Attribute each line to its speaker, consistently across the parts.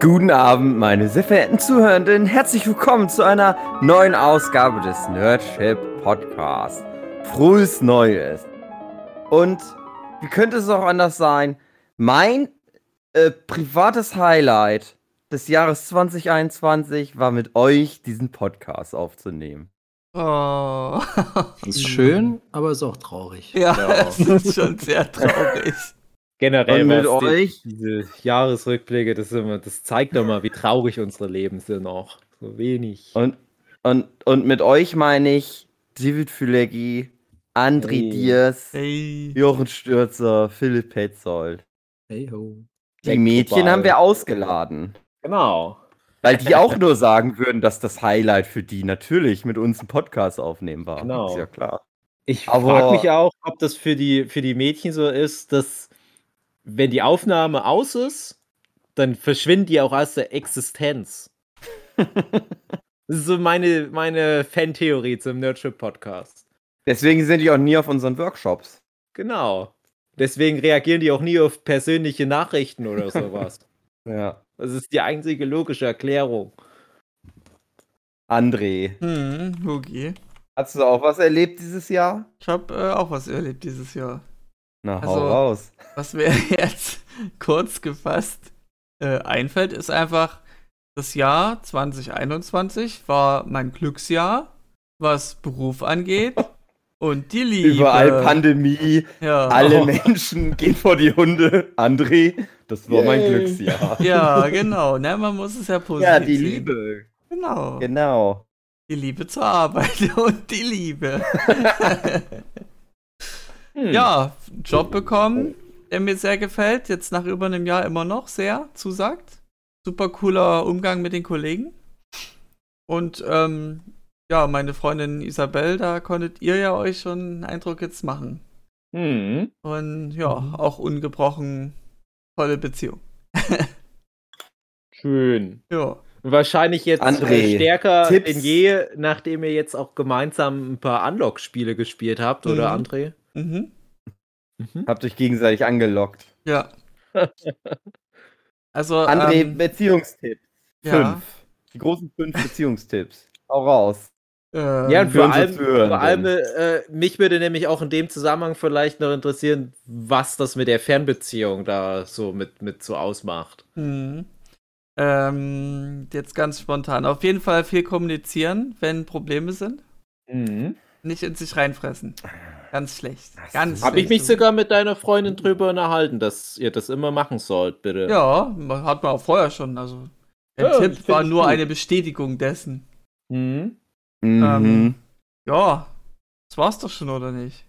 Speaker 1: Guten Abend, meine sehr verehrten Zuhörenden. Herzlich willkommen zu einer neuen Ausgabe des Nerdship Podcast. Frohes Neues. Und wie könnte es auch anders sein? Mein äh, privates Highlight des Jahres 2021 war mit euch diesen Podcast aufzunehmen.
Speaker 2: Oh.
Speaker 3: Ist schön, aber ist auch traurig.
Speaker 2: Ja, ja. es ist schon sehr traurig.
Speaker 1: Generell
Speaker 4: mit euch die, diese Jahresrückblicke, das, immer, das zeigt doch mal, wie traurig unsere Leben sind auch. So wenig.
Speaker 1: Und, und, und mit euch meine ich David Füleggi, André hey. Diers, hey. Jochen Stürzer, Philipp Petzold. Hey ho. Die Mädchen haben wir ausgeladen.
Speaker 4: Genau.
Speaker 1: Weil die auch nur sagen würden, dass das Highlight für die natürlich mit uns einen Podcast aufnehmen war.
Speaker 4: Genau.
Speaker 1: Ist ja klar.
Speaker 4: Ich frage mich auch, ob das für die, für die Mädchen so ist, dass wenn die Aufnahme aus ist, dann verschwinden die auch aus der Existenz. das ist so meine, meine Fan-Theorie zum Nerdship-Podcast.
Speaker 1: Deswegen sind die auch nie auf unseren Workshops.
Speaker 4: Genau. Deswegen reagieren die auch nie auf persönliche Nachrichten oder sowas.
Speaker 1: ja.
Speaker 4: Das ist die einzige logische Erklärung.
Speaker 1: André.
Speaker 2: Hm, okay.
Speaker 1: Hast du auch was erlebt dieses Jahr?
Speaker 2: Ich habe äh, auch was erlebt dieses Jahr.
Speaker 1: Na, hau also, raus.
Speaker 2: Was mir jetzt kurz gefasst äh, einfällt, ist einfach, das Jahr 2021 war mein Glücksjahr, was Beruf angeht. Und die Liebe.
Speaker 1: Überall Pandemie. Ja. Alle oh. Menschen gehen vor die Hunde. André, das war Yay. mein Glücksjahr.
Speaker 2: Ja, genau. Ne, man muss es ja positiv
Speaker 1: Ja, die sehen. Liebe.
Speaker 2: Genau.
Speaker 1: Genau.
Speaker 2: Die Liebe zur Arbeit und die Liebe. Hm. Ja, Job bekommen, der mir sehr gefällt. Jetzt nach über einem Jahr immer noch sehr zusagt. Super cooler Umgang mit den Kollegen. Und ähm, ja, meine Freundin Isabel, da konntet ihr ja euch schon einen Eindruck jetzt machen.
Speaker 4: Mhm.
Speaker 2: Und ja, mhm. auch ungebrochen tolle Beziehung.
Speaker 4: Schön.
Speaker 2: Ja.
Speaker 4: Wahrscheinlich jetzt
Speaker 1: André,
Speaker 4: stärker Tipps. denn je, nachdem ihr jetzt auch gemeinsam ein paar Unlock-Spiele gespielt habt, mhm. oder André?
Speaker 2: Mhm.
Speaker 1: Mhm. Habt euch gegenseitig angelockt.
Speaker 2: Ja. also.
Speaker 1: André, ähm, Beziehungstipps. Fünf. Ja. Die großen fünf Beziehungstipps. Hau raus.
Speaker 4: Ähm, ja, und vor allem, vor allem äh, mich würde nämlich auch in dem Zusammenhang vielleicht noch interessieren, was das mit der Fernbeziehung da so mit, mit so ausmacht.
Speaker 2: Mhm. Ähm, jetzt ganz spontan. Auf jeden Fall viel kommunizieren, wenn Probleme sind.
Speaker 4: Mhm.
Speaker 2: Nicht in sich reinfressen. Ganz schlecht. Ganz
Speaker 4: Habe ich mich sogar mit deiner Freundin drüber unterhalten, dass ihr das immer machen sollt, bitte.
Speaker 2: Ja, hat man auch vorher schon. Also, der ja, Tipp war nur gut. eine Bestätigung dessen.
Speaker 4: Mhm.
Speaker 2: Mhm. Ähm, ja, das war's doch schon, oder nicht?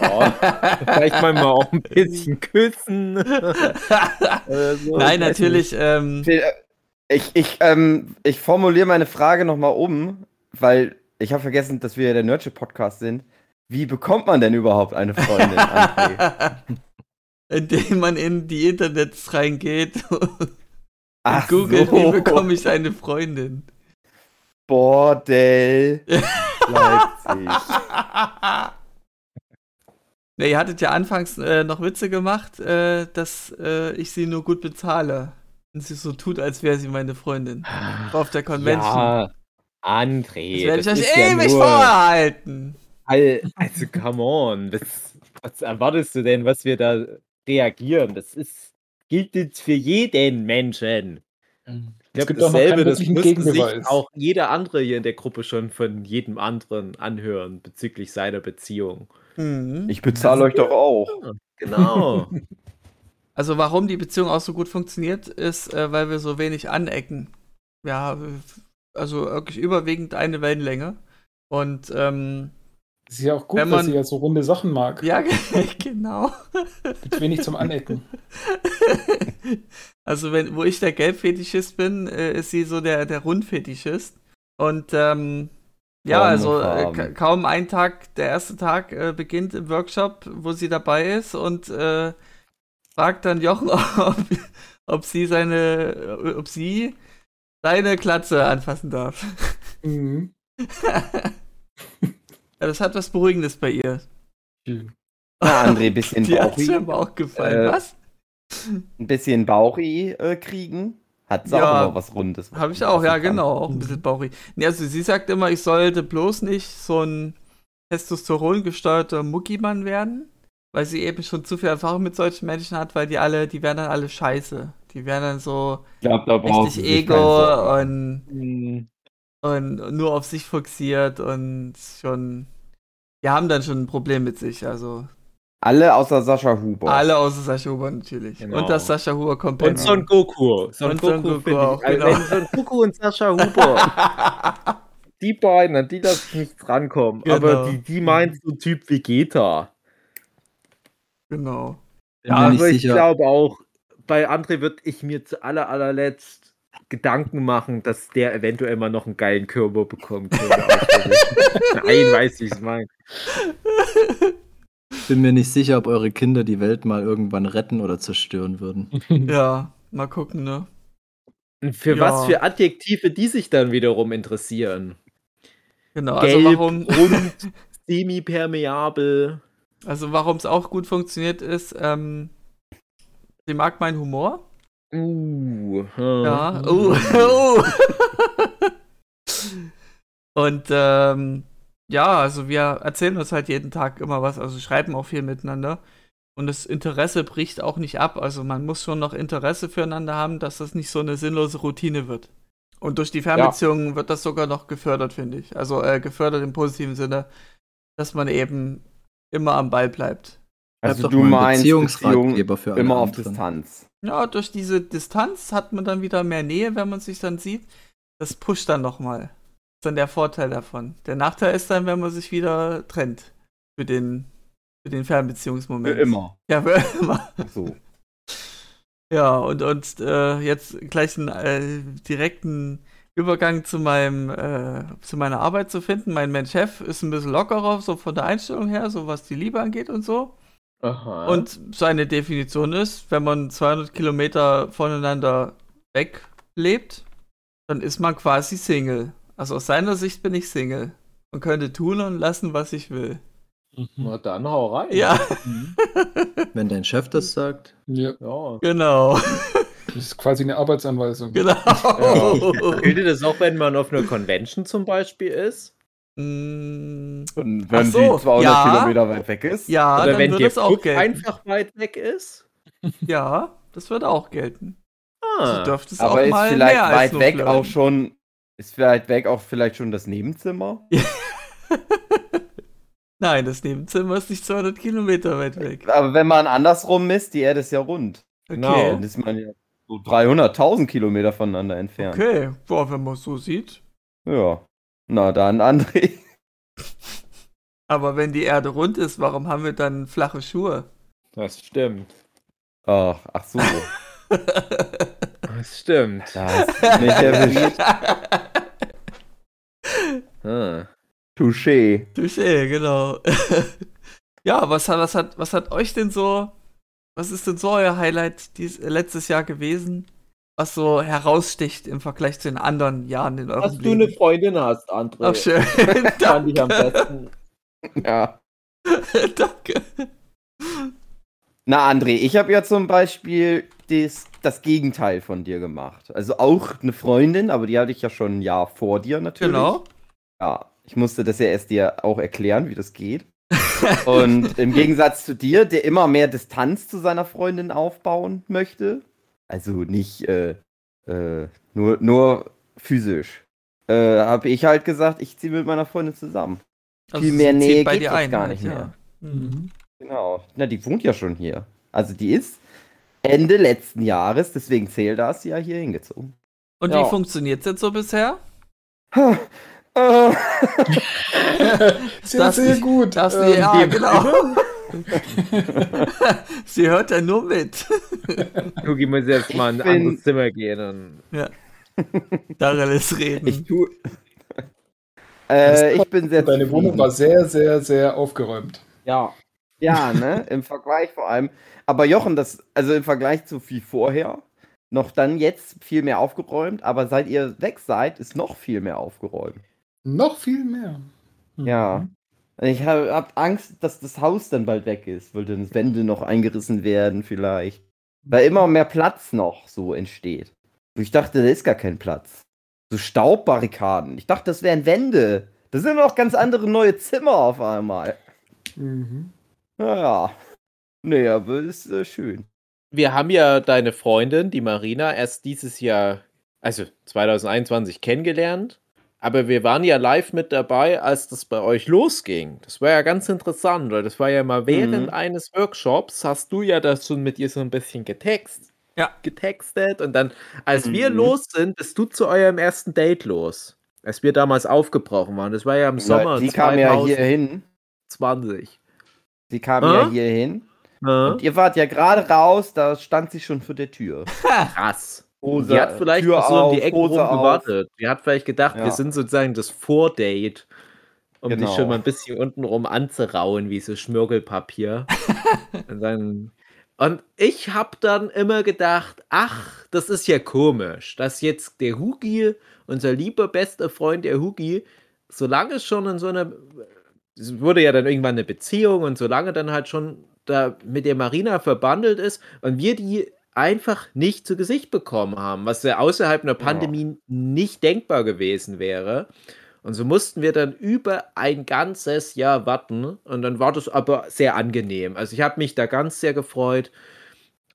Speaker 4: Ja, vielleicht mal, mal auch ein bisschen küssen.
Speaker 2: so, Nein, natürlich. Ähm,
Speaker 1: ich, ich, ähm, ich formuliere meine Frage nochmal um, weil ich habe vergessen, dass wir der Nerdship-Podcast sind. Wie bekommt man denn überhaupt eine Freundin?
Speaker 2: Indem man in die Internets reingeht und Ach googelt, so. wie bekomme ich eine Freundin.
Speaker 1: Bordell Leipzig.
Speaker 2: Ja, ihr hattet ja anfangs äh, noch Witze gemacht, äh, dass äh, ich sie nur gut bezahle. Und sie so tut, als wäre sie meine Freundin. Auf der Convention. Ja,
Speaker 4: André.
Speaker 2: Das werde ich euch ewig ja vorhalten.
Speaker 4: Also, come on. Was, was, erwartest du denn, was wir da reagieren? Das ist, gilt jetzt für jeden Menschen. Mhm. Ich glaube, dasselbe, das müsste sich auch jeder andere hier in der Gruppe schon von jedem anderen anhören bezüglich seiner Beziehung.
Speaker 1: Mhm. Ich bezahle euch doch auch.
Speaker 4: Genau.
Speaker 2: Also warum die Beziehung auch so gut funktioniert, ist, äh, weil wir so wenig anecken. Ja, also wirklich überwiegend eine Wellenlänge. Und ähm,
Speaker 3: das ist ja auch gut, man, dass sie ja so runde Sachen mag.
Speaker 2: Ja, genau.
Speaker 3: Mit wenig zum Anecken.
Speaker 2: Also, wenn, wo ich der Gelbfetischist bin, äh, ist sie so der, der Rundfetischist. Und ähm, ja, also äh, kaum ein Tag, der erste Tag äh, beginnt im Workshop, wo sie dabei ist und äh, fragt dann Jochen, ob, ob sie seine, ob sie seine Klatze anfassen darf.
Speaker 3: Mhm.
Speaker 2: ja, das hat was Beruhigendes bei ihr.
Speaker 1: Na, André, bisschen
Speaker 2: Die hat mir auch gefallen. Äh, was?
Speaker 1: ein bisschen Bauchi äh, kriegen. Hat sie ja, auch immer was Rundes.
Speaker 2: Habe ich auch, ja, kann. genau. Auch ein bisschen Bauchi. Nee, also sie sagt immer, ich sollte bloß nicht so ein Testosteron gesteuerter Muckimann werden, weil sie eben schon zu viel Erfahrung mit solchen Menschen hat, weil die alle, die werden dann alle scheiße. Die werden dann so
Speaker 1: glaub, da
Speaker 2: richtig Ego und, mhm. und nur auf sich fixiert und schon, die haben dann schon ein Problem mit sich, also
Speaker 1: alle außer Sascha Huber.
Speaker 2: Alle außer Sascha Huber natürlich. Genau. Und das Sascha Huber kommt
Speaker 4: Und Son Goku. Son und Goku, Son Goku auch, ich. Genau. Also, Son Goku und Sascha Huber. die beiden, an die ich nicht rankommen. Genau. Aber die, die meint so Typ Vegeta.
Speaker 2: Genau.
Speaker 4: Ja, also ich glaube auch, bei André würde ich mir zu aller, allerletzt Gedanken machen, dass der eventuell mal noch einen geilen Körper bekommen könnte. Nein, weiß ich, es meine
Speaker 3: bin mir nicht sicher, ob eure Kinder die Welt mal irgendwann retten oder zerstören würden.
Speaker 2: Ja, mal gucken, ne?
Speaker 4: Für ja. was für Adjektive die sich dann wiederum interessieren.
Speaker 2: Genau, also Gelb, also warum.
Speaker 4: Rund, semi-permeabel.
Speaker 2: Also warum es auch gut funktioniert ist, ähm, sie mag meinen Humor.
Speaker 4: Uh.
Speaker 2: Ja. Uh. uh. Und ähm, ja, also wir erzählen uns halt jeden Tag immer was, also schreiben auch viel miteinander. Und das Interesse bricht auch nicht ab. Also man muss schon noch Interesse füreinander haben, dass das nicht so eine sinnlose Routine wird. Und durch die Fernbeziehungen ja. wird das sogar noch gefördert, finde ich. Also äh, gefördert im positiven Sinne, dass man eben immer am Ball bleibt.
Speaker 1: Also du meinst Beziehungsratgeber für immer auf anderen. Distanz.
Speaker 2: Ja, durch diese Distanz hat man dann wieder mehr Nähe, wenn man sich dann sieht. Das pusht dann nochmal ist dann der Vorteil davon. Der Nachteil ist dann, wenn man sich wieder trennt. Für den, für den Fernbeziehungsmoment.
Speaker 1: Für immer.
Speaker 2: Ja, für immer.
Speaker 1: Ach so.
Speaker 2: Ja, und, und äh, jetzt gleich einen äh, direkten Übergang zu meinem, äh, zu meiner Arbeit zu finden. Mein, mein Chef ist ein bisschen lockerer, so von der Einstellung her, so was die Liebe angeht und so. Aha. Und seine Definition ist, wenn man 200 Kilometer voneinander weg lebt, dann ist man quasi Single. Also aus seiner Sicht bin ich Single und könnte tun und lassen, was ich will.
Speaker 4: Mhm. Na dann hau rein.
Speaker 2: Ja.
Speaker 3: Mhm. Wenn dein Chef das sagt.
Speaker 2: Ja. ja. Genau.
Speaker 3: Das ist quasi eine Arbeitsanweisung.
Speaker 2: Genau.
Speaker 4: Ja. Gilt das auch, wenn man auf einer Convention zum Beispiel ist?
Speaker 1: Mm. Und wenn so, die 200 ja. Kilometer weit weg ist?
Speaker 2: Ja,
Speaker 4: Oder wenn der auch gelten. einfach weit weg ist?
Speaker 2: Ja, das würde auch gelten.
Speaker 1: Ah. So es Aber auch ist vielleicht weit weg bleiben. auch schon ist weit weg auch vielleicht schon das Nebenzimmer?
Speaker 2: Nein, das Nebenzimmer ist nicht 200 Kilometer weit weg.
Speaker 1: Aber wenn man andersrum misst, die Erde ist ja rund.
Speaker 2: Okay. Genau,
Speaker 1: dann ist man ja so 300.000 Kilometer voneinander entfernt.
Speaker 2: Okay, boah, wenn man es so sieht.
Speaker 1: Ja. Na dann, André.
Speaker 2: Aber wenn die Erde rund ist, warum haben wir dann flache Schuhe?
Speaker 4: Das stimmt.
Speaker 1: Ach, ach so.
Speaker 4: Das stimmt.
Speaker 1: Das nicht erwischt. ah. Touché.
Speaker 2: Touché, genau. ja, was hat, was, hat, was hat euch denn so, was ist denn so euer Highlight dies, letztes Jahr gewesen, was so heraussticht im Vergleich zu den anderen Jahren in eurem
Speaker 4: Dass Leben? du eine Freundin hast, André.
Speaker 2: Ach, schön.
Speaker 4: Fand ich am besten.
Speaker 1: Ja.
Speaker 2: Danke.
Speaker 1: Na, André, ich habe ja zum Beispiel das, das Gegenteil von dir gemacht. Also auch eine Freundin, aber die hatte ich ja schon ein Jahr vor dir natürlich.
Speaker 2: Genau.
Speaker 1: Ja, ich musste das ja erst dir auch erklären, wie das geht. Und im Gegensatz zu dir, der immer mehr Distanz zu seiner Freundin aufbauen möchte, also nicht äh, äh, nur, nur physisch, äh, habe ich halt gesagt, ich ziehe mit meiner Freundin zusammen. Also Viel mehr Nähe geht jetzt gar nicht mehr. Mhm. Genau. Na, die wohnt ja schon hier. Also die ist Ende letzten Jahres, deswegen zählt das, ja hier hingezogen.
Speaker 2: Und ja. wie funktioniert es jetzt so bisher?
Speaker 3: Äh. sehr, sehr gut.
Speaker 2: Das, ähm, ja, genau. Sie hört ja nur mit.
Speaker 4: Gucki muss jetzt mal in ein anderes Zimmer gehen. Und
Speaker 2: ja. Darin ist reden.
Speaker 1: Ich, tu... äh, ich bin sehr
Speaker 3: Deine Wohnung war sehr, sehr, sehr aufgeräumt.
Speaker 1: Ja. Ja, ne? Im Vergleich vor allem. Aber Jochen, das, also im Vergleich zu viel vorher, noch dann jetzt viel mehr aufgeräumt, aber seit ihr weg seid, ist noch viel mehr aufgeräumt.
Speaker 3: Noch viel mehr.
Speaker 1: Mhm. Ja. Ich habe hab Angst, dass das Haus dann bald weg ist, weil dann Wände noch eingerissen werden, vielleicht. Weil immer mehr Platz noch so entsteht. Ich dachte, da ist gar kein Platz. So Staubbarrikaden. Ich dachte, das wären Wände. Das sind noch ganz andere neue Zimmer auf einmal. Mhm. Naja. Nee, aber ist äh, schön.
Speaker 4: Wir haben ja deine Freundin, die Marina, erst dieses Jahr, also 2021, kennengelernt. Aber wir waren ja live mit dabei, als das bei euch losging. Das war ja ganz interessant, weil das war ja mal während mhm. eines Workshops, hast du ja das schon mit ihr so ein bisschen getext, ja. getextet. Und dann, als mhm. wir los sind, bist du zu eurem ersten Date los. Als wir damals aufgebrochen waren. Das war ja im Sommer.
Speaker 1: Die kam ja hier hin.
Speaker 4: 20.
Speaker 1: Sie kam ja hier hin. Und ihr wart ja gerade raus, da stand sie schon vor der Tür.
Speaker 4: Krass. Hose, die hat vielleicht Tür so um die Ecke rum gewartet. Die hat vielleicht gedacht, ja. wir sind sozusagen das Vordate, um genau. dich schon mal ein bisschen untenrum anzurauen, wie so Schmirgelpapier. und, dann, und ich habe dann immer gedacht, ach, das ist ja komisch, dass jetzt der Hugi, unser lieber bester Freund der Hugi, solange schon in so einer, es wurde ja dann irgendwann eine Beziehung und solange dann halt schon da mit der Marina verbandelt ist und wir die einfach nicht zu Gesicht bekommen haben, was ja außerhalb einer Pandemie ja. nicht denkbar gewesen wäre. Und so mussten wir dann über ein ganzes Jahr warten. Und dann war das aber sehr angenehm. Also ich habe mich da ganz sehr gefreut.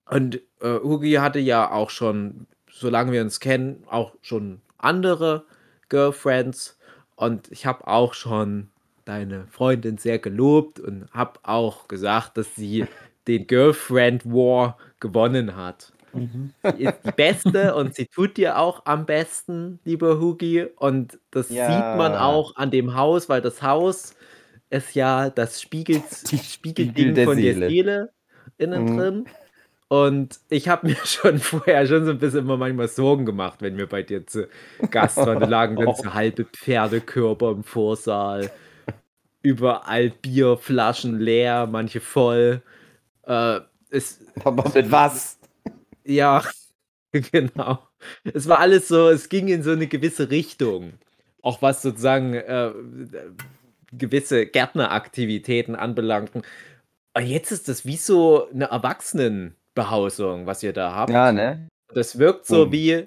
Speaker 4: Und äh, Hugi hatte ja auch schon, solange wir uns kennen, auch schon andere Girlfriends. Und ich habe auch schon deine Freundin sehr gelobt und habe auch gesagt, dass sie den Girlfriend War gewonnen hat. Mhm. Sie ist die Beste und sie tut dir auch am besten, lieber Hugi. Und das ja. sieht man auch an dem Haus, weil das Haus ist ja das Spiegel, Spiegelding der von Seele. der Seele innen mhm. drin. Und ich habe mir schon vorher schon so ein bisschen immer manchmal Sorgen gemacht, wenn wir bei dir zu Gast waren. Da lagen dann so halbe Pferdekörper im Vorsaal. Überall Bierflaschen leer, manche voll. Äh, es,
Speaker 1: Aber mit was?
Speaker 4: Ja, genau. Es war alles so, es ging in so eine gewisse Richtung. Auch was sozusagen äh, gewisse Gärtneraktivitäten anbelangten. Und jetzt ist das wie so eine Erwachsenenbehausung, was ihr da habt.
Speaker 1: Ja, ne?
Speaker 4: Das wirkt so wie,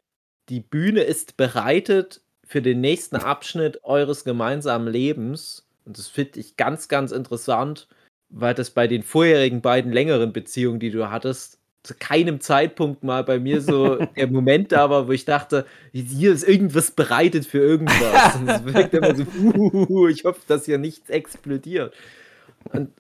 Speaker 4: die Bühne ist bereitet für den nächsten Abschnitt eures gemeinsamen Lebens. Und das finde ich ganz, ganz interessant weil das bei den vorherigen beiden längeren Beziehungen, die du hattest, zu keinem Zeitpunkt mal bei mir so der Moment da war, wo ich dachte, hier ist irgendwas bereitet für irgendwas. Und es wirkt immer so, uh, ich hoffe, dass hier nichts explodiert. Und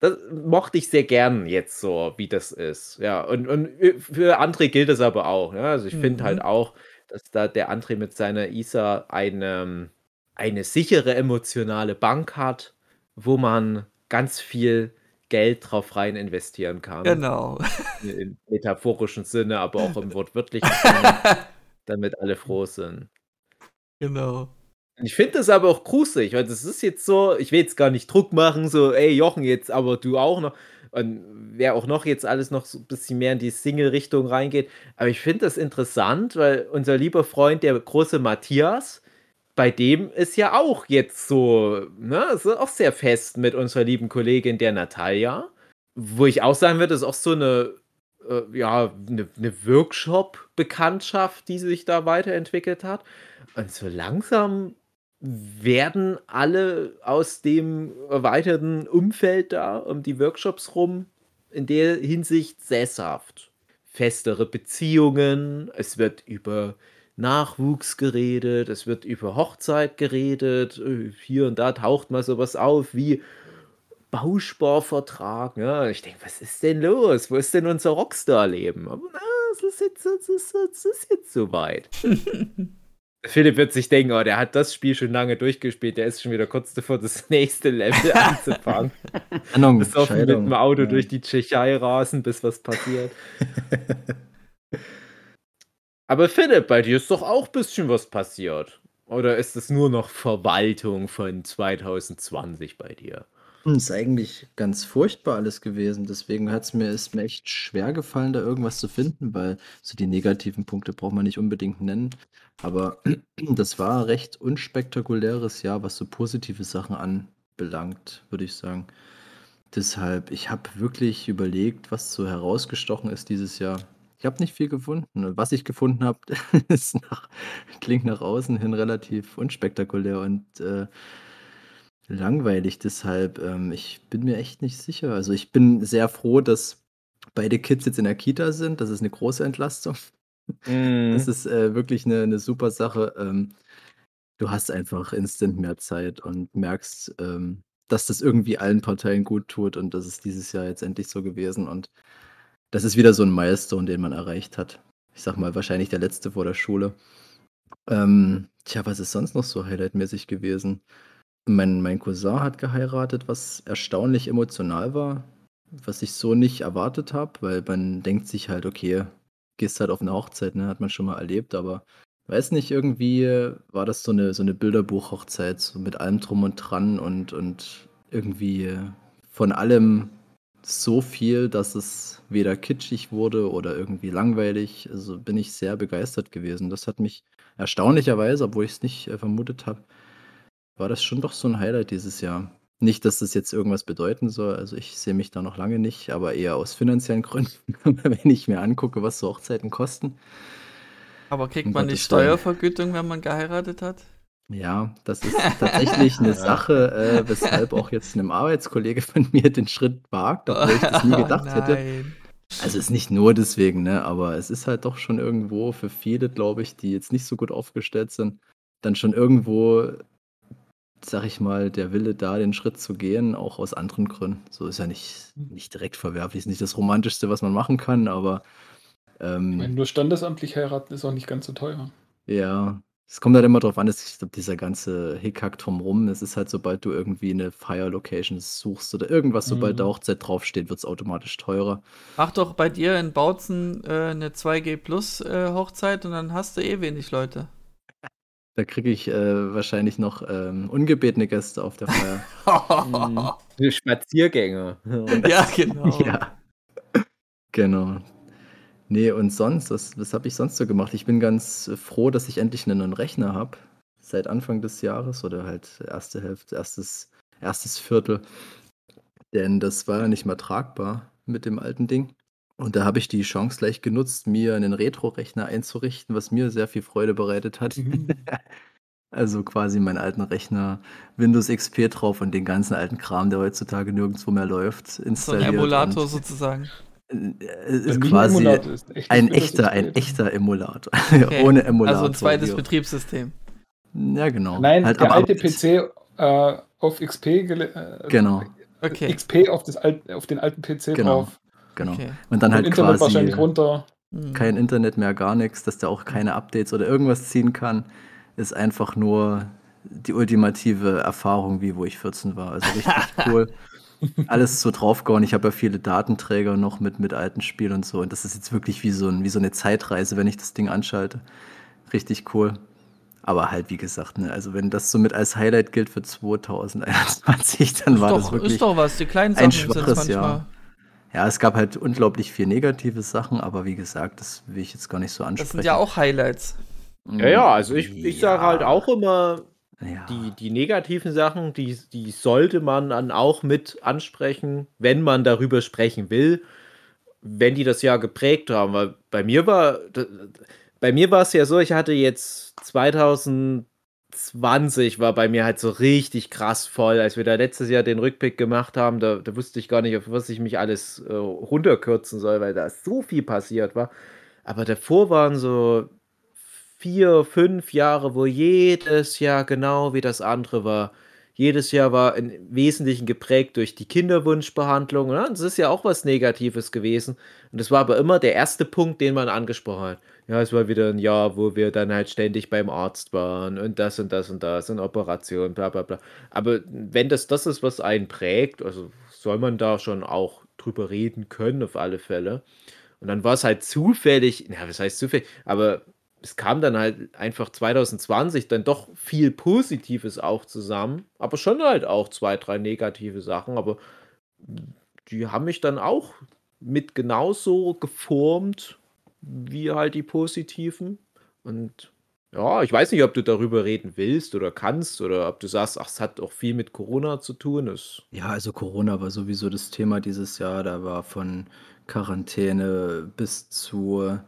Speaker 4: das mochte ich sehr gern jetzt so, wie das ist. Ja, und, und für André gilt das aber auch. Ja? Also ich finde halt mhm. halt auch, dass da der André mit seiner Isa eine, eine sichere emotionale Bank hat, wo man ganz viel Geld drauf rein investieren kann.
Speaker 2: Genau.
Speaker 4: Im metaphorischen Sinne, aber auch im wortwörtlichen Sinne, damit alle froh sind.
Speaker 2: Genau.
Speaker 4: Ich finde das aber auch gruselig, weil das ist jetzt so, ich will jetzt gar nicht Druck machen, so, ey Jochen, jetzt aber du auch noch. Und wer auch noch jetzt alles noch so ein bisschen mehr in die Single-Richtung reingeht. Aber ich finde das interessant, weil unser lieber Freund, der große Matthias, bei dem ist ja auch jetzt so, ne, ist auch sehr fest mit unserer lieben Kollegin der Natalia. Wo ich auch sagen würde, ist auch so eine, äh, ja, eine, eine Workshop-Bekanntschaft, die sich da weiterentwickelt hat. Und so langsam werden alle aus dem erweiterten Umfeld da um die Workshops rum in der Hinsicht sesshaft. Festere Beziehungen, es wird über Nachwuchs geredet, es wird über Hochzeit geredet, äh, hier und da taucht mal sowas auf wie Bausparvertrag. Ja, ich denke, was ist denn los? Wo ist denn unser Rockstar-Leben? Aber na, es ist jetzt, es ist, es ist jetzt soweit. Philipp wird sich denken, oh, der hat das Spiel schon lange durchgespielt, der ist schon wieder kurz davor, das nächste Level anzufangen. bis auf mit dem Auto ja. durch die Tschechei rasen, bis was passiert. Aber Philipp, bei dir ist doch auch ein bisschen was passiert. Oder ist es nur noch Verwaltung von 2020 bei dir?
Speaker 3: Hm, ist eigentlich ganz furchtbar alles gewesen. Deswegen hat's mir, ist mir echt schwer gefallen, da irgendwas zu finden, weil so die negativen Punkte braucht man nicht unbedingt nennen. Aber das war ein recht unspektakuläres Jahr, was so positive Sachen anbelangt, würde ich sagen. Deshalb, ich habe wirklich überlegt, was so herausgestochen ist dieses Jahr. Ich habe nicht viel gefunden. Und was ich gefunden habe, ist nach, klingt nach außen hin relativ unspektakulär und äh, langweilig. Deshalb, ähm, ich bin mir echt nicht sicher. Also ich bin sehr froh, dass beide Kids jetzt in der Kita sind. Das ist eine große Entlastung. Mm. Das ist äh, wirklich eine, eine super Sache. Ähm, du hast einfach instant mehr Zeit und merkst, ähm, dass das irgendwie allen Parteien gut tut und das ist dieses Jahr jetzt endlich so gewesen und das ist wieder so ein Milestone, den man erreicht hat. Ich sag mal, wahrscheinlich der letzte vor der Schule. Ähm, tja, was ist sonst noch so highlightmäßig gewesen? Mein, mein Cousin hat geheiratet, was erstaunlich emotional war, was ich so nicht erwartet habe, weil man denkt sich halt, okay, gehst halt auf eine Hochzeit, ne, hat man schon mal erlebt, aber weiß nicht, irgendwie war das so eine, so eine Bilderbuch-Hochzeit, so mit allem drum und dran und, und irgendwie von allem so viel, dass es weder kitschig wurde oder irgendwie langweilig. Also bin ich sehr begeistert gewesen. Das hat mich erstaunlicherweise, obwohl ich es nicht äh, vermutet habe, war das schon doch so ein Highlight dieses Jahr. Nicht, dass das jetzt irgendwas bedeuten soll, also ich sehe mich da noch lange nicht, aber eher aus finanziellen Gründen, wenn ich mir angucke, was so Hochzeiten kosten.
Speaker 2: Aber kriegt man die Steuervergütung, wenn man geheiratet hat?
Speaker 3: Ja, das ist tatsächlich eine Sache, äh, weshalb auch jetzt einem Arbeitskollege von mir den Schritt wagt, obwohl ich das nie gedacht oh, hätte. Also ist nicht nur deswegen, ne, aber es ist halt doch schon irgendwo für viele, glaube ich, die jetzt nicht so gut aufgestellt sind, dann schon irgendwo, sag ich mal, der Wille da, den Schritt zu gehen, auch aus anderen Gründen. So ist ja nicht, nicht direkt verwerflich, ist nicht das Romantischste, was man machen kann, aber
Speaker 5: ähm, ich meine, nur standesamtlich heiraten ist auch nicht ganz so teuer.
Speaker 3: Ja, es kommt halt immer darauf an, dass ich glaube, dieser ganze Hickhack drumrum, es ist halt, sobald du irgendwie eine Fire-Location suchst oder irgendwas, sobald da Mhm. Hochzeit draufsteht, wird es automatisch teurer.
Speaker 2: Mach doch bei dir in Bautzen äh, eine 2G Plus äh, Hochzeit und dann hast du eh wenig Leute.
Speaker 3: Da kriege ich äh, wahrscheinlich noch ähm, ungebetene Gäste auf der Feier.
Speaker 4: Mhm. Spaziergänger.
Speaker 2: Ja, genau.
Speaker 3: Ja, genau. Nee, und sonst, was, was habe ich sonst so gemacht? Ich bin ganz froh, dass ich endlich einen neuen Rechner habe. Seit Anfang des Jahres oder halt erste Hälfte, erstes, erstes Viertel. Denn das war ja nicht mehr tragbar mit dem alten Ding. Und da habe ich die Chance gleich genutzt, mir einen Retro-Rechner einzurichten, was mir sehr viel Freude bereitet hat. Mhm. also quasi meinen alten Rechner, Windows XP drauf und den ganzen alten Kram, der heutzutage nirgendwo mehr läuft, installiert. So ein
Speaker 2: Emulator sozusagen.
Speaker 3: Äh, ist quasi ist ein echter, ein echter Emulator. Okay. Ohne Emulator.
Speaker 2: Also ein zweites hier. Betriebssystem.
Speaker 3: Ja, genau.
Speaker 5: Nein, halt der alte PC äh, auf XP
Speaker 3: äh, genau.
Speaker 5: Okay. XP auf, das Alt, auf den alten PC
Speaker 3: genau.
Speaker 5: drauf.
Speaker 3: Genau. Okay. Und dann Und halt
Speaker 5: Internet quasi wahrscheinlich runter.
Speaker 3: Hm. kein Internet mehr, gar nichts, dass der auch keine Updates oder irgendwas ziehen kann, ist einfach nur die ultimative Erfahrung, wie wo ich 14 war. Also richtig cool alles so draufgehauen. Ich habe ja viele Datenträger noch mit, mit alten Spielen und so. Und das ist jetzt wirklich wie so, ein, wie so eine Zeitreise, wenn ich das Ding anschalte. Richtig cool. Aber halt, wie gesagt, ne, also wenn das so mit als Highlight gilt für 2021, dann ist war
Speaker 2: doch,
Speaker 3: das wirklich
Speaker 2: ist doch was. Die kleinen Sachen
Speaker 3: ein schwaches Jahr. Ja, es gab halt unglaublich viel negative Sachen, aber wie gesagt, das will ich jetzt gar nicht so ansprechen. Das sind
Speaker 2: ja auch Highlights.
Speaker 4: Ja, ja, also ich, ich ja. sage halt auch immer, ja. Die, die negativen Sachen, die, die sollte man dann auch mit ansprechen, wenn man darüber sprechen will, wenn die das Jahr geprägt haben. Weil bei mir war, bei mir war es ja so, ich hatte jetzt 2020 war bei mir halt so richtig krass voll. Als wir da letztes Jahr den Rückblick gemacht haben, da, da wusste ich gar nicht, auf was ich mich alles äh, runterkürzen soll, weil da so viel passiert war. Aber davor waren so vier, fünf Jahre, wo jedes Jahr genau wie das andere war. Jedes Jahr war im Wesentlichen geprägt durch die Kinderwunschbehandlung. Ne? Das ist ja auch was Negatives gewesen. Und das war aber immer der erste Punkt, den man angesprochen hat. Ja, es war wieder ein Jahr, wo wir dann halt ständig beim Arzt waren und das und das und das und Operation, bla bla bla. Aber wenn das das ist, was einen prägt, also soll man da schon auch drüber reden können, auf alle Fälle. Und dann war es halt zufällig, na, was heißt zufällig, aber es kam dann halt einfach 2020 dann doch viel Positives auch zusammen, aber schon halt auch zwei, drei negative Sachen, aber die haben mich dann auch mit genauso geformt wie halt die positiven und Ja, ich weiß nicht, ob du darüber reden willst oder kannst oder ob du sagst, ach, es hat auch viel mit Corona zu tun. Das
Speaker 3: Ja, also Corona war sowieso das Thema dieses Jahr. Da war von Quarantäne bis zu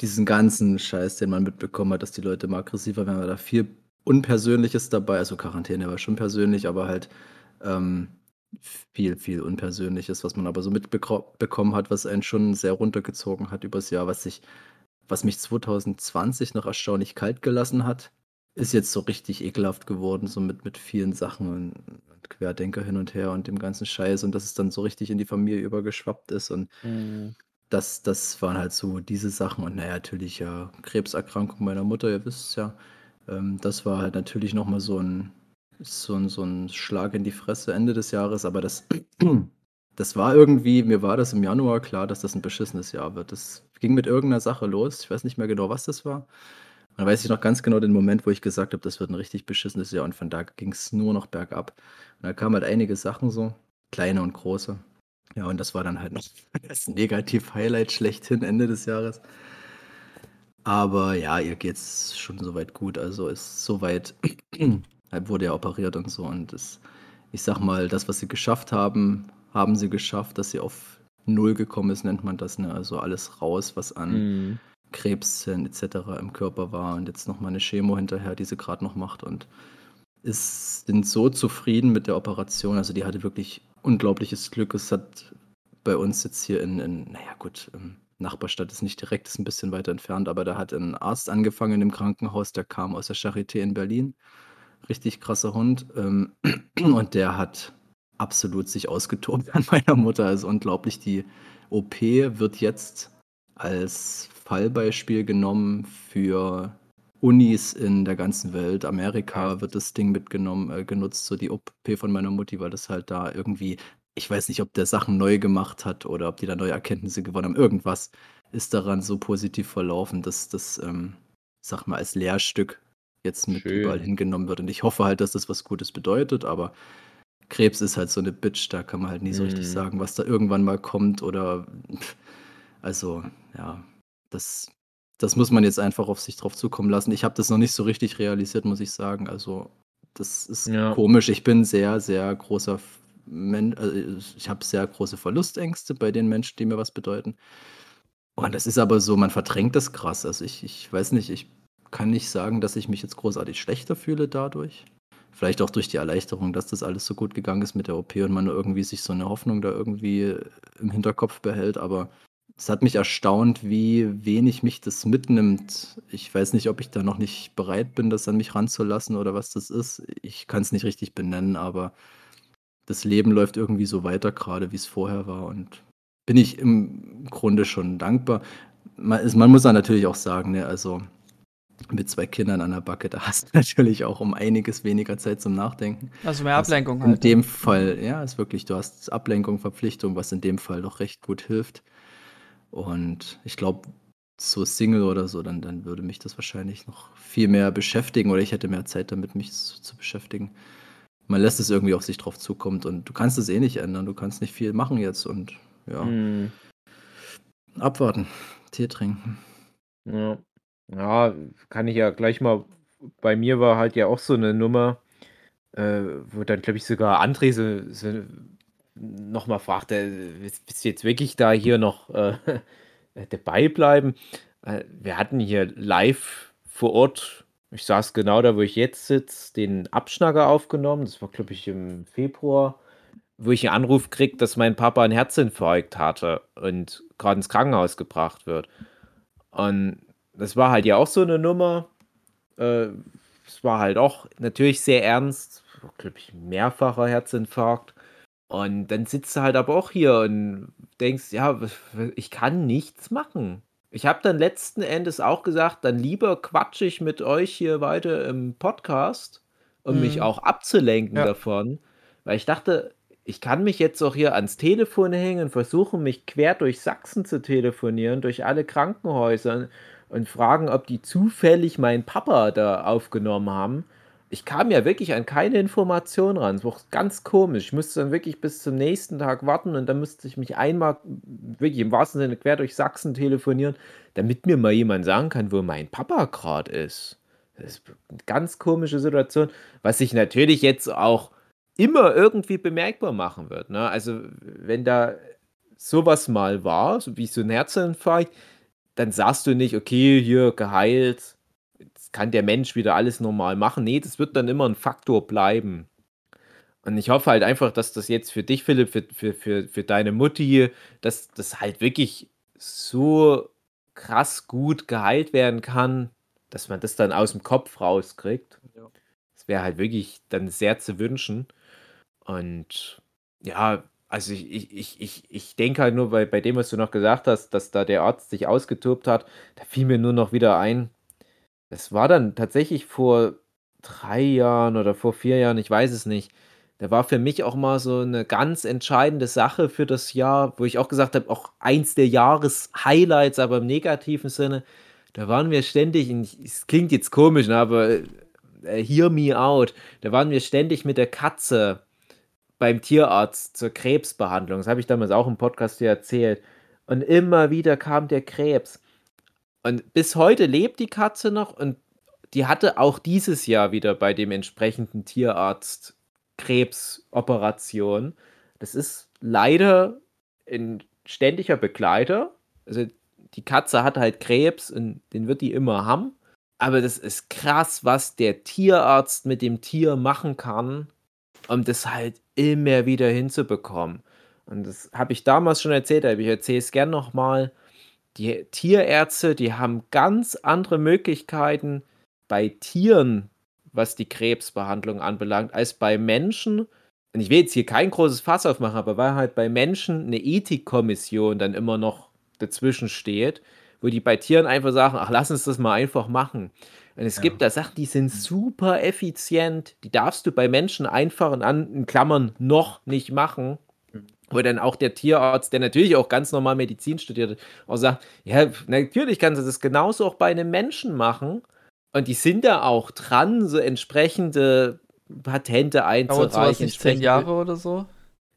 Speaker 3: diesen ganzen Scheiß, den man mitbekommen hat, dass die Leute immer aggressiver werden, war da viel Unpersönliches dabei. Also Quarantäne war schon persönlich, aber halt ähm, viel, viel Unpersönliches, was man aber so mitbekommen hat, was einen schon sehr runtergezogen hat übers Jahr, was sich, was mich 2020 noch erstaunlich kalt gelassen hat, ist jetzt so richtig ekelhaft geworden, so mit, mit vielen Sachen und, und Querdenker hin und her und dem ganzen Scheiß und dass es dann so richtig in die Familie übergeschwappt ist und mhm. Das, das waren halt so diese Sachen und naja, natürlich ja Krebserkrankung meiner Mutter, ihr wisst es ja, ähm, das war halt natürlich nochmal so ein, so, ein, so ein Schlag in die Fresse Ende des Jahres, aber das, das war irgendwie, mir war das im Januar klar, dass das ein beschissenes Jahr wird. Das ging mit irgendeiner Sache los. Ich weiß nicht mehr genau, was das war. Und dann weiß ich noch ganz genau den Moment, wo ich gesagt habe, das wird ein richtig beschissenes Jahr. Und von da ging es nur noch bergab. Und da kamen halt einige Sachen so, kleine und große. Ja, und das war dann halt noch das Negativ-Highlight schlechthin Ende des Jahres. Aber ja, ihr geht's schon soweit gut. Also ist soweit, wurde ja operiert und so. Und das, ich sag mal, das, was sie geschafft haben, haben sie geschafft, dass sie auf Null gekommen ist, nennt man das. Ne? Also alles raus, was an mhm. Krebszellen etc. im Körper war. Und jetzt nochmal eine Chemo hinterher, die sie gerade noch macht. Und ist, sind so zufrieden mit der Operation. Also die hatte wirklich unglaubliches Glück. Es hat bei uns jetzt hier in, in naja gut, Nachbarstadt ist nicht direkt, ist ein bisschen weiter entfernt, aber da hat ein Arzt angefangen im Krankenhaus, der kam aus der Charité in Berlin. Richtig krasser Hund. Ähm, und der hat absolut sich ausgetobt an meiner Mutter. Also unglaublich. Die OP wird jetzt als Fallbeispiel genommen für Unis in der ganzen Welt. Amerika wird das Ding mitgenommen, äh, genutzt, so die OP von meiner Mutti, weil das halt da irgendwie ich weiß nicht, ob der Sachen neu gemacht hat oder ob die da neue Erkenntnisse gewonnen haben. Irgendwas ist daran so positiv verlaufen, dass das, ähm, sag mal, als Lehrstück jetzt mit Schön. überall hingenommen wird. Und ich hoffe halt, dass das was Gutes bedeutet, aber Krebs ist halt so eine Bitch, da kann man halt nie so richtig mhm. sagen, was da irgendwann mal kommt oder also, ja, das, das muss man jetzt einfach auf sich drauf zukommen lassen. Ich habe das noch nicht so richtig realisiert, muss ich sagen. Also, das ist ja. komisch. Ich bin sehr, sehr großer Men also ich habe sehr große Verlustängste bei den Menschen, die mir was bedeuten. Und das ist aber so, man verdrängt das krass. Also ich, ich weiß nicht, ich kann nicht sagen, dass ich mich jetzt großartig schlechter fühle dadurch. Vielleicht auch durch die Erleichterung, dass das alles so gut gegangen ist mit der OP und man irgendwie sich so eine Hoffnung da irgendwie im Hinterkopf behält. Aber es hat mich erstaunt, wie wenig mich das mitnimmt. Ich weiß nicht, ob ich da noch nicht bereit bin, das an mich ranzulassen oder was das ist. Ich kann es nicht richtig benennen, aber das Leben läuft irgendwie so weiter gerade, wie es vorher war. Und bin ich im Grunde schon dankbar. Man, ist, man muss dann natürlich auch sagen, ne, also mit zwei Kindern an der Backe, da hast du natürlich auch um einiges weniger Zeit zum Nachdenken.
Speaker 2: Also mehr Ablenkung
Speaker 3: was halt. In dem Fall, ja, ist wirklich, du hast Ablenkung, Verpflichtung, was in dem Fall doch recht gut hilft. Und ich glaube, so Single oder so, dann, dann würde mich das wahrscheinlich noch viel mehr beschäftigen oder ich hätte mehr Zeit damit, mich zu, zu beschäftigen man lässt es irgendwie auf sich drauf zukommt und du kannst es eh nicht ändern. Du kannst nicht viel machen jetzt und ja. Mm. Abwarten, Tee trinken.
Speaker 4: Ja. ja, kann ich ja gleich mal. Bei mir war halt ja auch so eine Nummer, äh, wo dann, glaube ich, sogar André so, so nochmal fragte: Bist du jetzt wirklich da hier noch äh, dabei bleiben? Äh, wir hatten hier live vor Ort ich saß genau da, wo ich jetzt sitze, den Abschnacker aufgenommen. Das war, glaube ich, im Februar, wo ich einen Anruf krieg, dass mein Papa einen Herzinfarkt hatte und gerade ins Krankenhaus gebracht wird. Und das war halt ja auch so eine Nummer. Äh, es war halt auch natürlich sehr ernst, glaube ich, mehrfacher Herzinfarkt. Und dann sitzt du halt aber auch hier und denkst, ja, ich kann nichts machen. Ich habe dann letzten Endes auch gesagt, dann lieber quatsche ich mit euch hier weiter im Podcast, um mhm. mich auch abzulenken ja. davon, weil ich dachte, ich kann mich jetzt auch hier ans Telefon hängen und versuchen, mich quer durch Sachsen zu telefonieren, durch alle Krankenhäuser und fragen, ob die zufällig meinen Papa da aufgenommen haben ich kam ja wirklich an keine Information ran. Es war ganz komisch. Ich musste dann wirklich bis zum nächsten Tag warten und dann musste ich mich einmal wirklich im wahrsten Sinne quer durch Sachsen telefonieren, damit mir mal jemand sagen kann, wo mein Papa gerade ist. Das ist eine ganz komische Situation, was sich natürlich jetzt auch immer irgendwie bemerkbar machen wird. Ne? Also, wenn da sowas mal war, so wie so ein Herzinfarkt, dann sagst du nicht, okay, hier geheilt, jetzt kann der Mensch wieder alles normal machen. Nee, das wird dann immer ein Faktor bleiben. Und ich hoffe halt einfach, dass das jetzt für dich, Philipp, für, für, für, für deine Mutti, dass das halt wirklich so krass gut geheilt werden kann, dass man das dann aus dem Kopf rauskriegt. Ja. Das wäre halt wirklich dann sehr zu wünschen. Und ja, also ich, ich, ich, ich, ich denke halt nur bei, bei dem, was du noch gesagt hast, dass da der Arzt sich ausgetobt hat, da fiel mir nur noch wieder ein. Das war dann tatsächlich vor drei Jahren oder vor vier Jahren, ich weiß es nicht. Da war für mich auch mal so eine ganz entscheidende Sache für das Jahr, wo ich auch gesagt habe, auch eins der Jahreshighlights, aber im negativen Sinne. Da waren wir ständig, es klingt jetzt komisch, ne, aber äh, hear me out. Da waren wir ständig mit der Katze beim Tierarzt zur Krebsbehandlung. Das habe ich damals auch im Podcast hier erzählt. Und immer wieder kam der Krebs. Und bis heute lebt die Katze noch und die hatte auch dieses Jahr wieder bei dem entsprechenden Tierarzt Krebsoperation. Das ist leider ein ständiger Begleiter. Also die Katze hat halt Krebs und den wird die immer haben. Aber das ist krass, was der Tierarzt mit dem Tier machen kann, um das halt immer wieder hinzubekommen. Und das habe ich damals schon erzählt, aber ich erzähle es gern nochmal. Die Tierärzte, die haben ganz andere Möglichkeiten bei Tieren, was die Krebsbehandlung anbelangt, als bei Menschen. Und ich will jetzt hier kein großes Fass aufmachen, aber weil halt bei Menschen eine Ethikkommission dann immer noch dazwischen steht, wo die bei Tieren einfach sagen, ach, lass uns das mal einfach machen. Und es ja. gibt da Sachen, die sind super effizient, die darfst du bei Menschen einfach in, in Klammern noch nicht machen. Wo dann auch der Tierarzt, der natürlich auch ganz normal Medizin studiert, auch sagt, ja, natürlich kannst du das genauso auch bei einem Menschen machen. Und die sind da auch dran, so entsprechende Patente einzureichen. Dauert sowas
Speaker 2: nicht zehn Jahre oder so?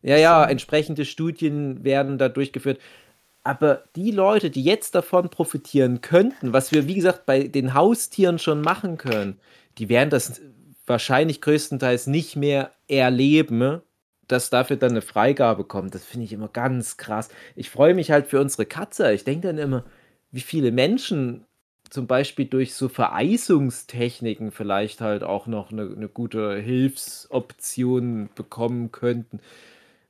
Speaker 4: Ja, ja, entsprechende Studien werden da durchgeführt. Aber die Leute, die jetzt davon profitieren könnten, was wir, wie gesagt, bei den Haustieren schon machen können, die werden das wahrscheinlich größtenteils nicht mehr erleben, dass dafür dann eine Freigabe kommt. Das finde ich immer ganz krass. Ich freue mich halt für unsere Katze. Ich denke dann immer, wie viele Menschen zum Beispiel durch so Vereisungstechniken vielleicht halt auch noch eine, eine gute Hilfsoption bekommen könnten.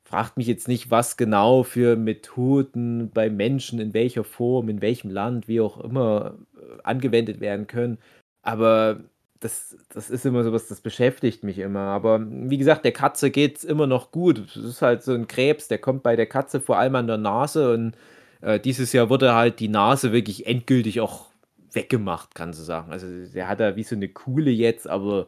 Speaker 4: Fragt mich jetzt nicht, was genau für Methoden bei Menschen, in welcher Form, in welchem Land, wie auch immer äh, angewendet werden können. Aber das, das ist immer so was, das beschäftigt mich immer. Aber wie gesagt, der Katze geht es immer noch gut. Es ist halt so ein Krebs, der kommt bei der Katze vor allem an der Nase und äh, dieses Jahr wurde halt die Nase wirklich endgültig auch weggemacht, kannst du sagen. Also der hat da wie so eine Kuhle jetzt, aber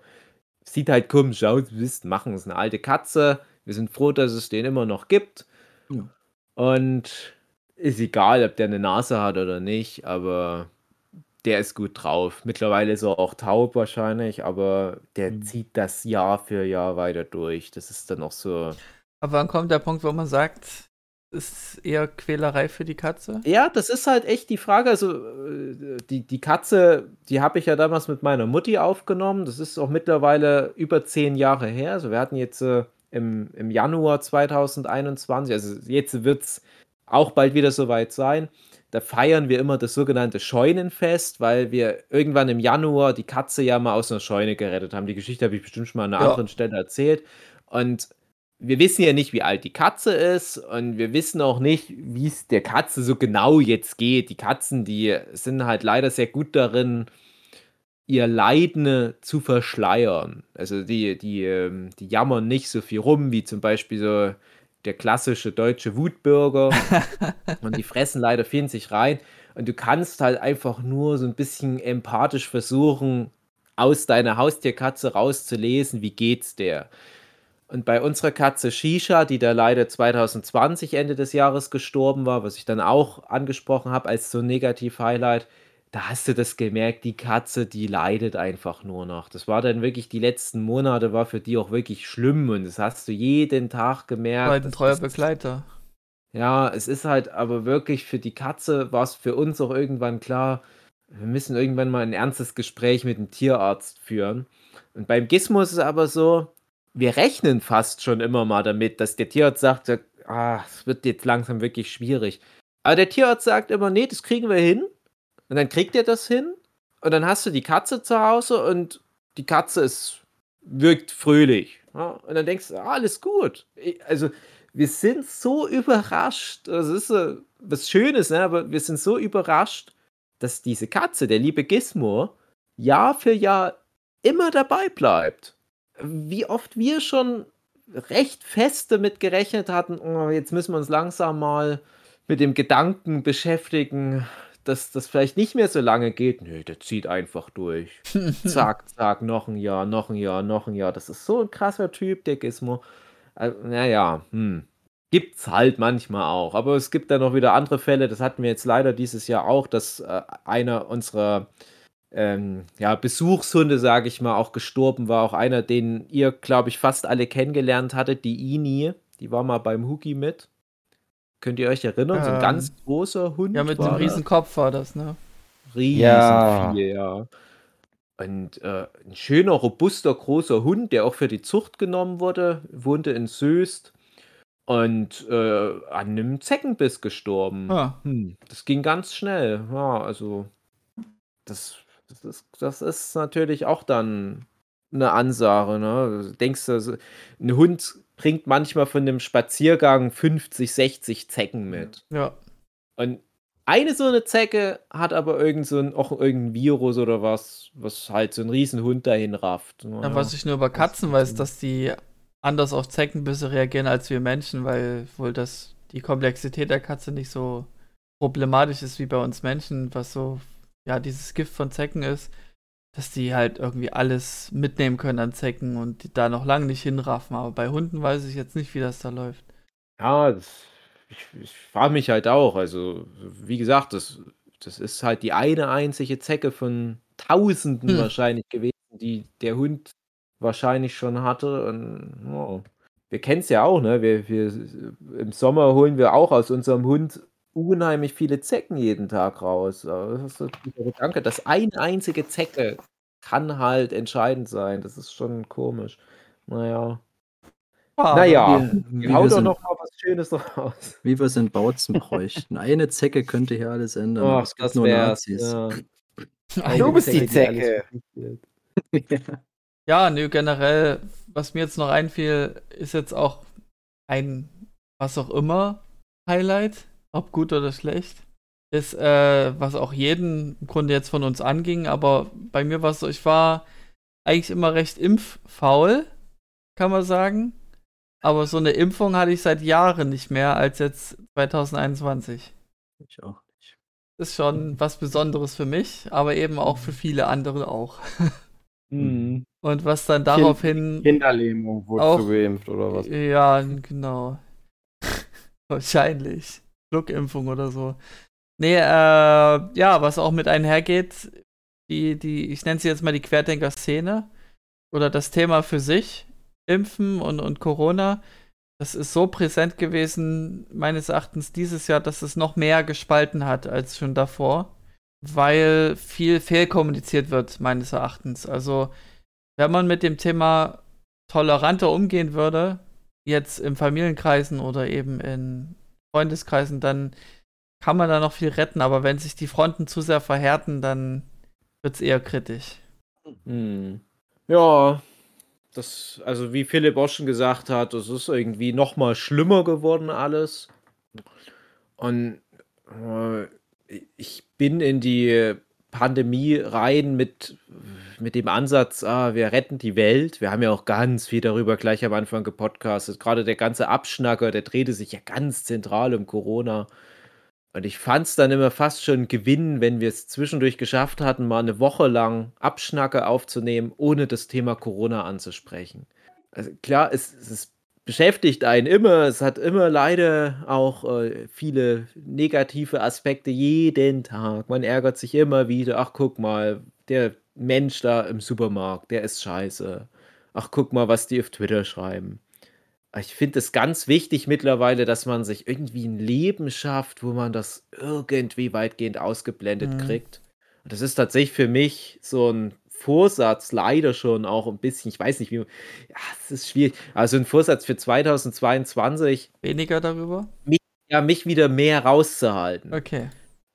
Speaker 4: sieht halt komisch aus, wisst, machen es eine alte Katze. Wir sind froh, dass es den immer noch gibt. Ja. Und ist egal, ob der eine Nase hat oder nicht, aber der ist gut drauf. Mittlerweile ist er auch taub wahrscheinlich, aber der mhm. zieht das Jahr für Jahr weiter durch. Das ist dann auch so.
Speaker 2: Aber wann kommt der Punkt, wo man sagt, ist eher Quälerei für die Katze?
Speaker 4: Ja, das ist halt echt die Frage. Also, äh, die, die Katze, die habe ich ja damals mit meiner Mutti aufgenommen. Das ist auch mittlerweile über zehn Jahre her. Also, wir hatten jetzt äh, im, im Januar 2021, also jetzt wird es auch bald wieder soweit sein. Da feiern wir immer das sogenannte Scheunenfest, weil wir irgendwann im Januar die Katze ja mal aus einer Scheune gerettet haben. Die Geschichte habe ich bestimmt schon mal an einer ja. anderen Stelle erzählt. Und wir wissen ja nicht, wie alt die Katze ist und wir wissen auch nicht, wie es der Katze so genau jetzt geht. Die Katzen, die sind halt leider sehr gut darin, ihr Leiden zu verschleiern. Also die, die, ähm, die jammern nicht so viel rum, wie zum Beispiel so der klassische deutsche Wutbürger. und die fressen leider viel in sich rein. Und du kannst halt einfach nur so ein bisschen empathisch versuchen, aus deiner Haustierkatze rauszulesen, wie geht's der. Und bei unserer Katze Shisha, die da leider 2020 Ende des Jahres gestorben war, was ich dann auch angesprochen habe als so Negativ-Highlight, da hast du das gemerkt, die Katze, die leidet einfach nur noch. Das war dann wirklich, die letzten Monate war für die auch wirklich schlimm und das hast du jeden Tag gemerkt. War
Speaker 2: ein treuer Begleiter.
Speaker 4: Ja, es ist halt aber wirklich für die Katze war es für uns auch irgendwann klar, wir müssen irgendwann mal ein ernstes Gespräch mit dem Tierarzt führen. Und beim Gizmo ist es aber so, wir rechnen fast schon immer mal damit, dass der Tierarzt sagt, ah, es wird jetzt langsam wirklich schwierig. Aber der Tierarzt sagt immer, nee, das kriegen wir hin. Und dann kriegt er das hin. Und dann hast du die Katze zu Hause und die Katze ist, wirkt fröhlich. Ja? Und dann denkst du, ah, alles gut. Also, wir sind so überrascht. Das ist so was Schönes, ne? aber wir sind so überrascht, dass diese Katze, der liebe Gizmo, Jahr für Jahr immer dabei bleibt. Wie oft wir schon recht fest damit gerechnet hatten, oh, jetzt müssen wir uns langsam mal mit dem Gedanken beschäftigen, dass das vielleicht nicht mehr so lange geht. Nö, der zieht einfach durch. zack, zack, noch ein Jahr, noch ein Jahr, noch ein Jahr. Das ist so ein krasser Typ, der Gizmo. Also, naja, hm. Gibt's halt manchmal auch. Aber es gibt dann noch wieder andere Fälle. Das hatten wir jetzt leider dieses Jahr auch, dass äh, einer unserer ähm, ja, Besuchshunde, sage ich mal, auch gestorben war. Auch einer, den ihr, glaube ich, fast alle kennengelernt hattet, die Ini. Die war mal beim Huki mit. Könnt ihr euch erinnern? so ein ganz ähm, großer Hund.
Speaker 2: Ja, mit einem riesen Kopf war das, ne?
Speaker 4: Riesen ja. Viel, ja. Und äh, ein schöner, robuster, großer Hund, der auch für die Zucht genommen wurde, wohnte in Söst und äh, an einem Zeckenbiss gestorben. Ah. Hm, das ging ganz schnell. Ja, also das, das, ist, das ist natürlich auch dann eine Ansage. Ne? Du denkst, also, ein Hund bringt manchmal von einem Spaziergang 50, 60 Zecken mit.
Speaker 2: Ja.
Speaker 4: Und eine so eine Zecke hat aber irgend so ein, auch irgendein Virus oder was, was halt so einen riesen Hund dahin rafft.
Speaker 2: Ja, was ich nur über Katzen weiß, dass die anders auf Zeckenbisse reagieren als wir Menschen, weil wohl das die Komplexität der Katze nicht so problematisch ist wie bei uns Menschen, was so ja dieses Gift von Zecken ist dass die halt irgendwie alles mitnehmen können an Zecken und da noch lange nicht hinraffen. Aber bei Hunden weiß ich jetzt nicht, wie das da läuft.
Speaker 4: Ja, das, ich, ich frage mich halt auch. Also, wie gesagt, das, das ist halt die eine einzige Zecke von Tausenden hm. wahrscheinlich gewesen, die der Hund wahrscheinlich schon hatte. Und oh, wir kennen es ja auch, ne? Wir, wir, Im Sommer holen wir auch aus unserem Hund unheimlich viele Zecken jeden Tag raus. Das ist dieser Gedanke, dass eine einzige Zecke kann halt entscheidend sein. Das ist schon komisch. Naja.
Speaker 3: Ah, naja, wie, wie hau doch noch mal was Schönes raus. Wie wir es in Bautzen bräuchten. Eine Zecke könnte hier alles ändern.
Speaker 4: Ach, es gibt das nur Nazis.
Speaker 1: Ja. du bist die Zecke.
Speaker 2: ja. ja, nö, generell, was mir jetzt noch einfiel, ist jetzt auch ein was auch immer Highlight ob gut oder schlecht, ist, äh, was auch jeden im Grunde jetzt von uns anging, aber bei mir war es so, ich war eigentlich immer recht impffaul, kann man sagen. Aber so eine Impfung hatte ich seit Jahren nicht mehr als jetzt 2021.
Speaker 3: Ich auch nicht.
Speaker 2: Ist schon was Besonderes für mich, aber eben auch für viele andere auch. Mhm. Und was dann daraufhin.
Speaker 1: Kinderlähmung wurde auch, geimpft oder was?
Speaker 2: Ja, genau. Wahrscheinlich. Schluckimpfung oder so. Nee, äh, ja, was auch mit einhergeht, die, die, ich nenne sie jetzt mal die Querdenker-Szene oder das Thema für sich, Impfen und, und Corona, das ist so präsent gewesen, meines Erachtens dieses Jahr, dass es noch mehr gespalten hat als schon davor, weil viel fehlkommuniziert wird, meines Erachtens. Also, wenn man mit dem Thema toleranter umgehen würde, jetzt in Familienkreisen oder eben in Freundeskreisen, dann kann man da noch viel retten, aber wenn sich die Fronten zu sehr verhärten, dann wird es eher kritisch.
Speaker 4: Hm. Ja, das, also wie Philipp auch schon gesagt hat, es ist irgendwie noch mal schlimmer geworden alles. Und äh, ich bin in die Pandemie rein mit, mit dem Ansatz, ah, wir retten die Welt. Wir haben ja auch ganz viel darüber gleich am Anfang gepodcastet. Gerade der ganze Abschnacker, der drehte sich ja ganz zentral um Corona. Und ich fand es dann immer fast schon Gewinn, wenn wir es zwischendurch geschafft hatten, mal eine Woche lang Abschnacke aufzunehmen, ohne das Thema Corona anzusprechen. Also klar, es, es ist beschäftigt einen immer. Es hat immer leider auch äh, viele negative Aspekte jeden Tag. Man ärgert sich immer wieder. Ach, guck mal, der Mensch da im Supermarkt, der ist scheiße. Ach, guck mal, was die auf Twitter schreiben. Ich finde es ganz wichtig mittlerweile, dass man sich irgendwie ein Leben schafft, wo man das irgendwie weitgehend ausgeblendet mhm. kriegt. das ist tatsächlich für mich so ein Vorsatz, leider schon auch ein bisschen, ich weiß nicht, wie, ja, es ist schwierig. Also ein Vorsatz für 2022.
Speaker 2: Weniger darüber?
Speaker 4: Mich, ja, mich wieder mehr rauszuhalten.
Speaker 2: Okay.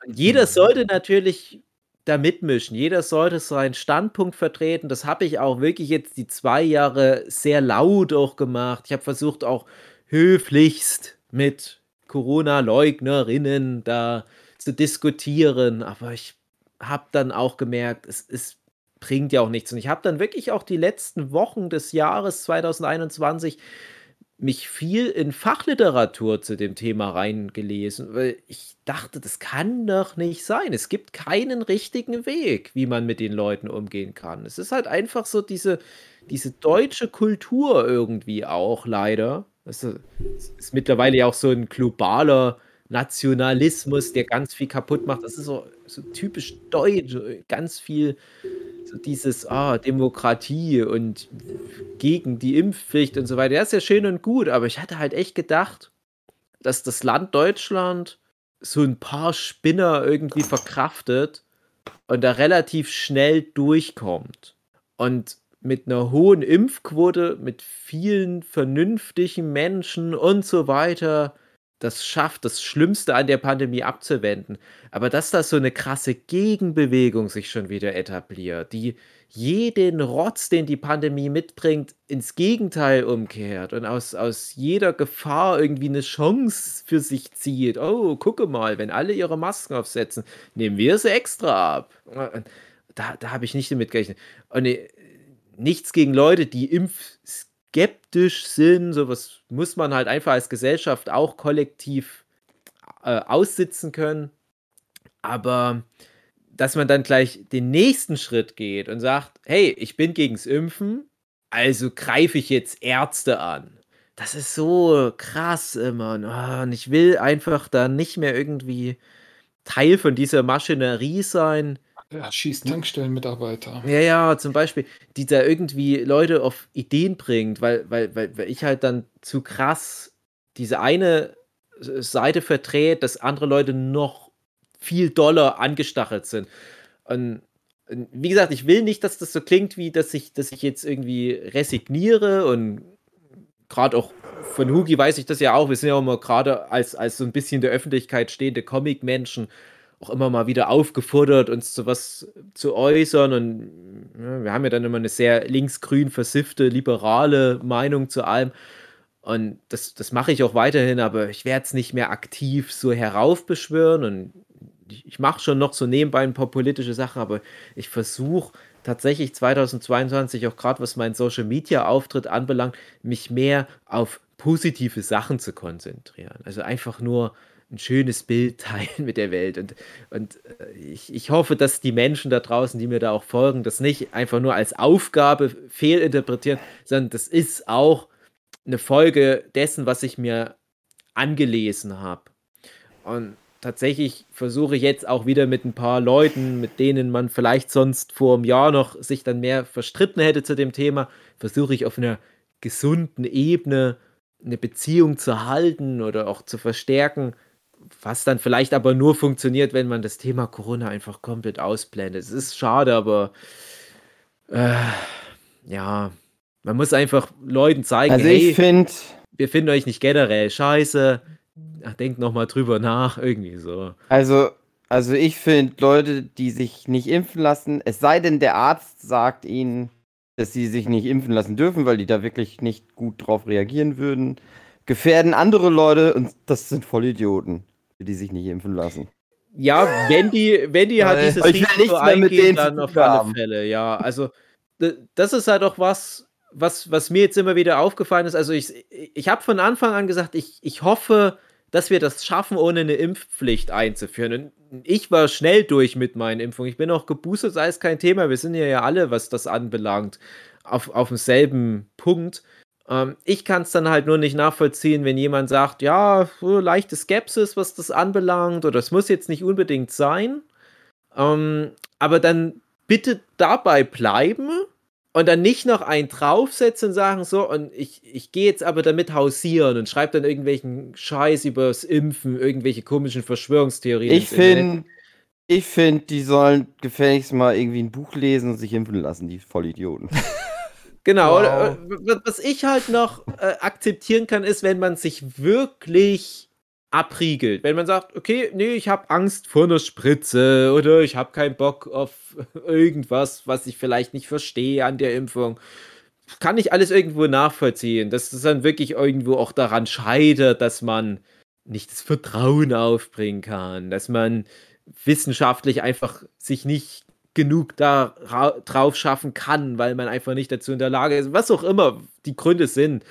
Speaker 4: jeder sollte natürlich da mitmischen. Jeder sollte seinen Standpunkt vertreten. Das habe ich auch wirklich jetzt die zwei Jahre sehr laut auch gemacht. Ich habe versucht auch höflichst mit Corona-Leugnerinnen da zu diskutieren, aber ich habe dann auch gemerkt, es, es bringt ja auch nichts. Und ich habe dann wirklich auch die letzten Wochen des Jahres 2021 mich viel in Fachliteratur zu dem Thema reingelesen, weil ich dachte, das kann doch nicht sein. Es gibt keinen richtigen Weg, wie man mit den Leuten umgehen kann. Es ist halt einfach so diese, diese deutsche Kultur irgendwie auch leider. Das ist mittlerweile ja auch so ein globaler Nationalismus, der ganz viel kaputt macht. Das ist so, so typisch deutsch, ganz viel so dieses ah, Demokratie und gegen die Impfpflicht und so weiter. Das ist ja schön und gut, aber ich hatte halt echt gedacht, dass das Land Deutschland so ein paar Spinner irgendwie verkraftet und da relativ schnell durchkommt. Und mit einer hohen Impfquote, mit vielen vernünftigen Menschen und so weiter, das schafft, das Schlimmste an der Pandemie abzuwenden. Aber dass da so eine krasse Gegenbewegung sich schon wieder etabliert, die jeden Rotz, den die Pandemie mitbringt, ins Gegenteil umkehrt und aus, aus jeder Gefahr irgendwie eine Chance für sich zieht. Oh, gucke mal, wenn alle ihre Masken aufsetzen, nehmen wir sie extra ab. Da, da habe ich nicht damit gerechnet. Und äh, nichts gegen Leute, die impfskeptisch sind. Sowas muss man halt einfach als Gesellschaft auch kollektiv äh, aussitzen können. Aber dass man dann gleich den nächsten Schritt geht und sagt, hey, ich bin gegens Impfen, also greife ich jetzt Ärzte an. Das ist so krass immer. Ah, und ich will einfach da nicht mehr irgendwie Teil von dieser Maschinerie sein.
Speaker 5: Ja, schießt Tankstellenmitarbeiter.
Speaker 4: Ja, ja, zum Beispiel, die da irgendwie Leute auf Ideen bringt, weil, weil, weil, weil ich halt dann zu krass diese eine Seite verdreht, dass andere Leute noch viel doller angestachelt sind. Und, wie gesagt, ich will nicht, dass das so klingt, wie dass ich, dass ich jetzt irgendwie resigniere und gerade auch von Hugi weiß ich das ja auch. Wir sind ja immer gerade als, als so ein bisschen in der Öffentlichkeit stehende Comic-Menschen auch immer mal wieder aufgefordert, uns zu was zu äußern. Und ja, wir haben ja dann immer eine sehr linksgrün versiffte, liberale Meinung zu allem. Und das, das mache ich auch weiterhin, aber ich werde es nicht mehr aktiv so heraufbeschwören. Und ich mache schon noch so nebenbei ein paar politische Sachen, aber ich versuche tatsächlich 2022 auch gerade was mein Social Media Auftritt anbelangt, mich mehr auf positive Sachen zu konzentrieren. Also einfach nur ein schönes Bild teilen mit der Welt. Und, und äh, ich, ich hoffe, dass die Menschen da draußen, die mir da auch folgen, das nicht einfach nur als Aufgabe fehlinterpretieren, sondern das ist auch eine Folge dessen, was ich mir angelesen habe. Und tatsächlich versuche ich jetzt auch wieder mit ein paar Leuten, mit denen man vielleicht sonst vor einem Jahr noch sich dann mehr verstritten hätte zu dem Thema, versuche ich auf einer gesunden Ebene eine Beziehung zu halten oder auch zu verstärken, was dann vielleicht aber nur funktioniert, wenn man das Thema Corona einfach komplett ausblendet. Es ist schade, aber äh, ja, man muss einfach Leuten zeigen,
Speaker 1: also ich hey, finde,
Speaker 4: wir finden euch nicht generell scheiße, ach, denkt nochmal drüber nach, irgendwie so.
Speaker 1: Also, also ich finde Leute, die sich nicht impfen lassen, es sei denn, der Arzt sagt ihnen, dass sie sich nicht impfen lassen dürfen, weil die da wirklich nicht gut drauf reagieren würden, gefährden andere Leute und das sind Vollidioten, die sich nicht impfen lassen.
Speaker 4: Ja, wenn die, wenn die halt dieses
Speaker 1: Risiko eingehen, dann
Speaker 4: auf alle haben. Fälle, ja. Also das ist halt auch was, was, was mir jetzt immer wieder aufgefallen ist. Also ich, ich habe von Anfang an gesagt, ich, ich hoffe, dass wir das schaffen, ohne eine Impfpflicht einzuführen. Und ich war schnell durch mit meinen Impfungen. Ich bin auch geboostert, sei es kein Thema. Wir sind ja, ja alle, was das anbelangt, auf, auf demselben Punkt. Ähm, ich kann es dann halt nur nicht nachvollziehen, wenn jemand sagt, ja, so leichte Skepsis, was das anbelangt, oder es muss jetzt nicht unbedingt sein. Ähm, aber dann bitte dabei bleiben und dann nicht noch einen draufsetzen und sagen, so, und ich, ich gehe jetzt aber damit hausieren und schreibe dann irgendwelchen Scheiß übers Impfen, irgendwelche komischen Verschwörungstheorien.
Speaker 1: Ich finde, Ich finde, die sollen gefälligst mal irgendwie ein Buch lesen und sich impfen lassen, die Vollidioten.
Speaker 4: Genau, wow. was ich halt noch äh, akzeptieren kann, ist, wenn man sich wirklich abriegelt. Wenn man sagt, okay, nee, ich habe Angst vor einer Spritze oder ich habe keinen Bock auf irgendwas, was ich vielleicht nicht verstehe an der Impfung. Kann ich alles irgendwo nachvollziehen, dass es dann wirklich irgendwo auch daran scheitert, dass man nicht das Vertrauen aufbringen kann, dass man wissenschaftlich einfach sich nicht genug da drauf schaffen kann, weil man einfach nicht dazu in der Lage ist, was auch immer die Gründe sind.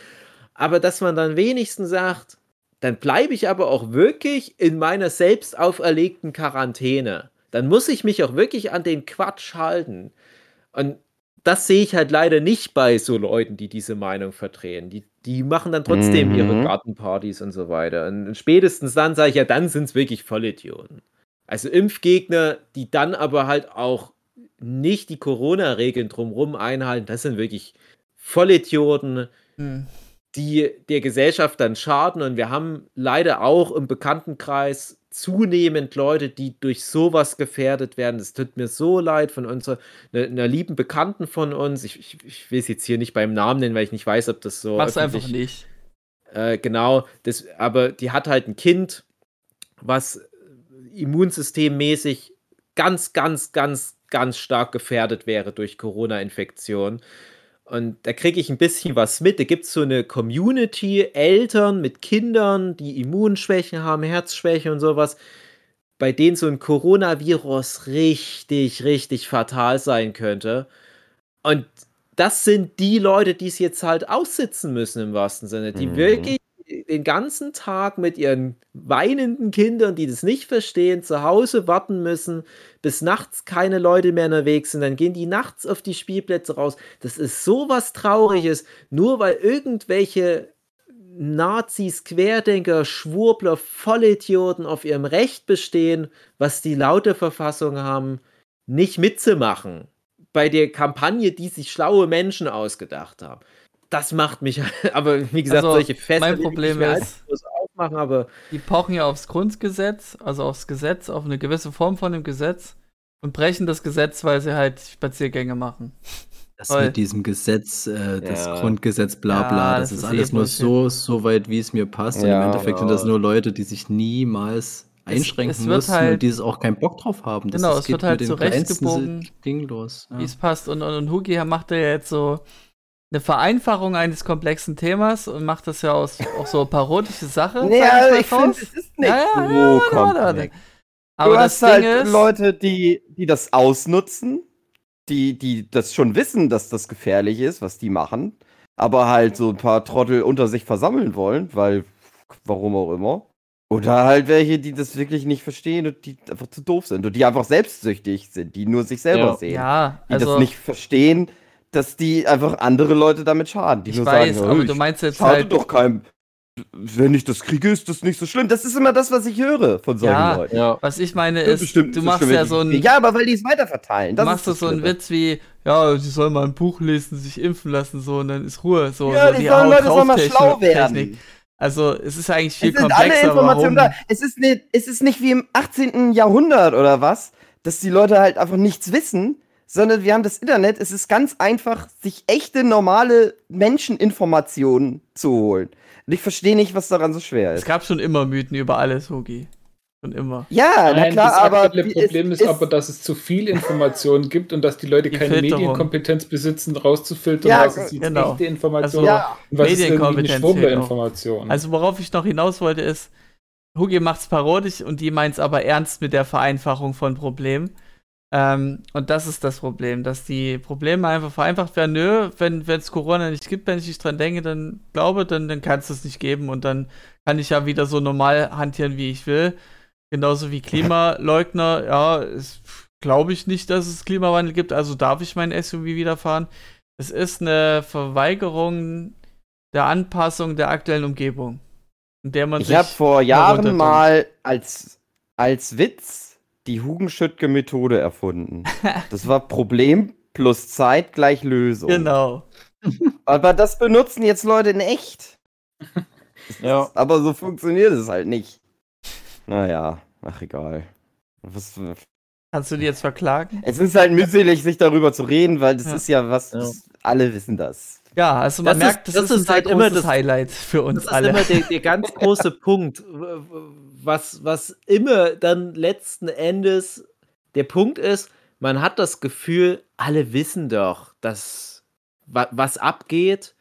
Speaker 4: Aber dass man dann wenigstens sagt, dann bleibe ich aber auch wirklich in meiner selbst auferlegten Quarantäne. Dann muss ich mich auch wirklich an den Quatsch halten. Und das sehe ich halt leider nicht bei so Leuten, die diese Meinung vertreten. Die, die machen dann trotzdem mhm. ihre Gartenpartys und so weiter. Und spätestens dann sage ich ja, dann sind es wirklich Vollidioten. Also Impfgegner, die dann aber halt auch nicht die Corona-Regeln drumherum einhalten, das sind wirklich Vollidioten, hm. die der Gesellschaft dann schaden. Und wir haben leider auch im Bekanntenkreis zunehmend Leute, die durch sowas gefährdet werden. Es tut mir so leid von unserer, einer, einer lieben Bekannten von uns. Ich, ich, ich will es jetzt hier nicht beim Namen nennen, weil ich nicht weiß, ob das so.
Speaker 2: Mach's einfach nicht.
Speaker 4: Äh, genau, das, aber die hat halt ein Kind, was immunsystemmäßig ganz, ganz, ganz, ganz stark gefährdet wäre durch Corona-Infektion. Und da kriege ich ein bisschen was mit. Da gibt es so eine Community, Eltern mit Kindern, die Immunschwächen haben, Herzschwäche und sowas, bei denen so ein Coronavirus richtig, richtig fatal sein könnte. Und das sind die Leute, die es jetzt halt aussitzen müssen im wahrsten Sinne, die mhm. wirklich den ganzen Tag mit ihren weinenden Kindern, die das nicht verstehen, zu Hause warten müssen, bis nachts keine Leute mehr unterwegs sind. Dann gehen die nachts auf die Spielplätze raus. Das ist so was Trauriges, nur weil irgendwelche Nazis, Querdenker, Schwurbler, Vollidioten auf ihrem Recht bestehen, was die laute Verfassung haben, nicht mitzumachen. Bei der Kampagne, die sich schlaue Menschen ausgedacht haben das macht mich, aber wie gesagt, also, solche
Speaker 2: Feste, mein Problem ist, aufmachen, aber die pochen ja aufs Grundgesetz, also aufs Gesetz, auf eine gewisse Form von dem Gesetz und brechen das Gesetz, weil sie halt Spaziergänge machen.
Speaker 3: Das Voll. mit diesem Gesetz, äh, das ja. Grundgesetz, bla bla, ja, das, das, ist alles nur so, so weit, wie es mir passt. Ja, und im Endeffekt genau. sind das nur Leute, die sich niemals einschränken es, es müssen halt, und die es auch keinen Bock drauf haben.
Speaker 2: Das genau, es wird halt so rechtgebogen, wie es passt. Und, und, und Hugi macht ja jetzt so eine Vereinfachung eines komplexen Themas und macht das ja aus auch so parodische Sache.
Speaker 1: Ja, ich, ich finde, es ist nicht ja, so ja, komplex. Aber du hast halt ist, Leute, die, die das ausnutzen, die, die das schon wissen, dass das gefährlich ist, was die machen, aber halt so ein paar Trottel unter sich versammeln wollen, weil, warum auch immer. Oder halt welche, die das wirklich nicht verstehen und die einfach zu doof sind und die einfach selbstsüchtig sind, die nur sich selber ja. sehen.
Speaker 2: Ja,
Speaker 1: die also, das nicht verstehen, dass die einfach andere Leute damit schaden. Die
Speaker 2: ich nur weiß, sagen, aber du meinst jetzt halt
Speaker 1: doch keinem. Wenn ich das kriege, ist das nicht so schlimm. Das ist immer das, was ich höre von solchen
Speaker 2: ja,
Speaker 1: Leuten.
Speaker 2: Ja, was ich meine ist, bestimmt, du machst ja so ein.
Speaker 1: Ja, aber weil die es weiterverteilen.
Speaker 2: Du machst du so einen Witz wie, ja, die sollen mal ein Buch lesen, sich impfen lassen, so, und dann ist Ruhe. So,
Speaker 1: ja,
Speaker 2: so
Speaker 1: die, die sollen Leute sollen mal schlau werden. Technik.
Speaker 2: Also, es ist eigentlich viel es sind komplexer. Alle Informationen
Speaker 1: da. Es ist, nicht, es ist nicht wie im 18. Jahrhundert oder was, dass die Leute halt einfach nichts wissen, sondern wir haben das Internet. Es ist ganz einfach, sich echte, normale Menscheninformationen zu holen. Und ich verstehe nicht, was daran so schwer ist.
Speaker 2: Es gab schon immer Mythen über alles, Hugi. Schon immer.
Speaker 1: Ja, Nein, na klar, das aber.
Speaker 5: Das Problem ist, ist, aber, dass es zu viel Informationen gibt und dass die Leute die keine Filterung. Medienkompetenz besitzen, rauszufiltern, ja, was ist die genau. echte Information
Speaker 2: also, ja.
Speaker 5: und was ist irgendwie eine Information.
Speaker 2: Also, worauf ich noch hinaus wollte, ist, Hugi macht es parodisch und die meint es aber ernst mit der Vereinfachung von Problemen. Ähm, und das ist das Problem, dass die Probleme einfach vereinfacht werden. Nö, wenn es Corona nicht gibt, wenn ich nicht dran denke, dann glaube, dann, dann kann es das nicht geben und dann kann ich ja wieder so normal hantieren, wie ich will. Genauso wie Klimaleugner, ja, glaube ich nicht, dass es Klimawandel gibt, also darf ich mein SUV wieder fahren. Es ist eine Verweigerung der Anpassung der aktuellen Umgebung, in der man
Speaker 1: ich habe vor Jahren mal als, als Witz die Hugenschüttke-Methode erfunden. Das war Problem plus Zeit gleich Lösung.
Speaker 2: Genau.
Speaker 1: Aber das benutzen jetzt Leute in echt. ja. Aber so funktioniert es halt nicht. Naja, ach egal. Was,
Speaker 2: Kannst du die jetzt verklagen?
Speaker 1: Es ist halt mühselig, sich darüber zu reden, weil das ja. ist ja was, ja. alle wissen das.
Speaker 2: Ja, also man das merkt, ist, das, das, ist, ist halt immer das Highlight für uns das alle.
Speaker 4: Das ist immer der, der ganz große Punkt, was, was immer dann letzten Endes der Punkt ist, man hat das Gefühl, alle wissen doch, dass was abgeht.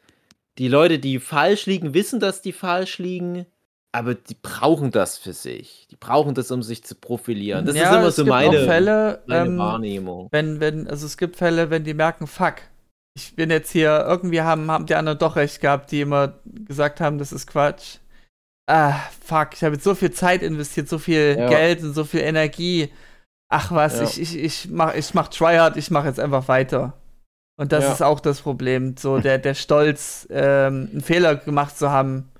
Speaker 4: Die Leute, die falsch liegen, wissen, dass die falsch liegen aber die brauchen das für sich. Die brauchen das, um sich zu profilieren. Das ja, ist immer so meine,
Speaker 2: Fälle, meine ähm, Wahrnehmung. Wenn, wenn, also es gibt Fälle, wenn die merken, fuck, ich bin jetzt hier, irgendwie haben, haben die anderen doch recht gehabt, die immer gesagt haben, das ist Quatsch. Ah, fuck, ich habe jetzt so viel Zeit investiert, so viel ja. Geld und so viel Energie. Ach was, ja. ich, ich, ich mach, ich mach Tryhard, ich mach jetzt einfach weiter. Und das ist auch das Problem, so der, der Stolz, ähm, einen Fehler gemacht zu haben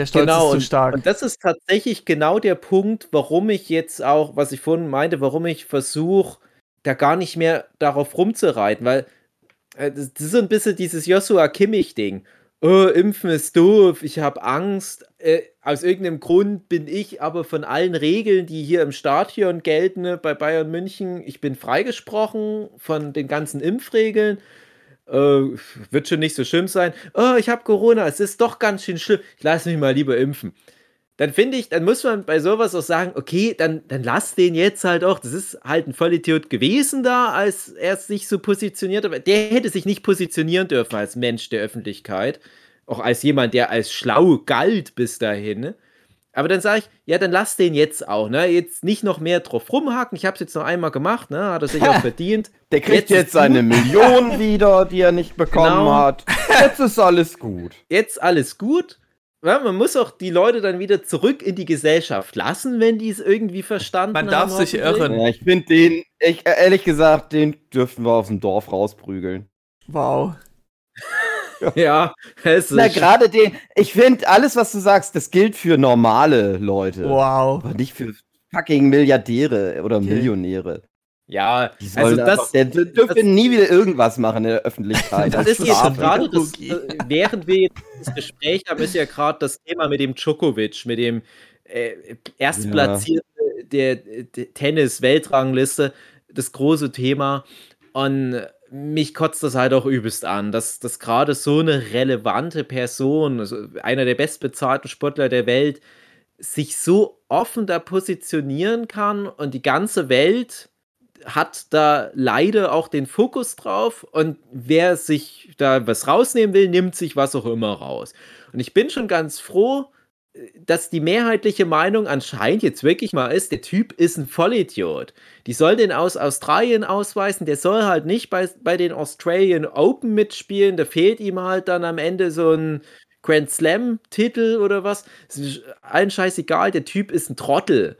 Speaker 2: der Stolz genau, ist zu stark.
Speaker 4: Und, und das ist tatsächlich genau der Punkt, warum ich jetzt auch, was ich vorhin meinte, warum ich versuche, da gar nicht mehr darauf rumzureiten, weil äh, das, ist so ein bisschen dieses Joshua Kimmich-Ding. Oh, Impfen ist doof, ich habe Angst. Äh, aus irgendeinem Grund bin ich aber von allen Regeln, die hier im Stadion gelten, ne, bei Bayern München, ich bin freigesprochen von den ganzen Impfregeln äh, wird schon nicht so schlimm sein. Oh, ich habe Corona, es ist doch ganz schön schlimm. Ich lasse mich mal lieber impfen. Dann finde ich, dann muss man bei sowas auch sagen, okay, dann, dann lass den jetzt halt auch. Das ist halt ein Vollidiot gewesen da, als er sich so positioniert. Aber der hätte sich nicht positionieren dürfen als Mensch der Öffentlichkeit. Auch als jemand, der als schlau galt bis dahin. Aber dann sage ich, ja, dann lass den jetzt auch, ne? Jetzt nicht noch mehr drauf rumhaken. Ich habe es jetzt noch einmal gemacht, ne? Hat er sich auch verdient.
Speaker 1: Der kriegt jetzt, jetzt seine Million wieder, die er nicht bekommen genau. hat. Jetzt ist alles gut.
Speaker 4: Jetzt alles gut. Ja, man muss auch die Leute dann wieder zurück in die Gesellschaft lassen, wenn die es irgendwie verstanden
Speaker 2: man haben. Man darf sich irren.
Speaker 1: Ja, ich finde den, ich, ehrlich gesagt, den dürften wir aus dem Dorf rausprügeln.
Speaker 2: Wow.
Speaker 4: ja,
Speaker 1: es Na, gerade den, ich finde, alles, was du sagst, das gilt für normale Leute.
Speaker 2: Wow.
Speaker 1: Aber nicht für fucking Milliardäre oder okay. Millionäre.
Speaker 4: Ja,
Speaker 1: die also das, der dürfte nie wieder irgendwas machen in der Öffentlichkeit.
Speaker 4: das, ist jetzt gerade das, äh, während wir jetzt das Gespräch haben, ist ja gerade das Thema mit dem Djokovic, mit dem äh, Erstplatzierten ja. der, der Tennis-Weltrangliste, das große Thema. Und mich kotzt das halt auch übelst an, dass, dass gerade so eine relevante Person, also einer der bestbezahlten Sportler der Welt, sich so offen da positionieren kann und die ganze Welt hat da leider auch den Fokus drauf und wer sich da was rausnehmen will, nimmt sich was auch immer raus. Und ich bin schon ganz froh, dass die mehrheitliche Meinung anscheinend jetzt wirklich mal ist, der Typ ist ein Vollidiot. Die soll den aus Australien ausweisen, der soll halt nicht bei, bei den Australian Open mitspielen, da fehlt ihm halt dann am Ende so ein Grand Slam-Titel oder was. Ist allen scheißegal, der Typ ist ein Trottel.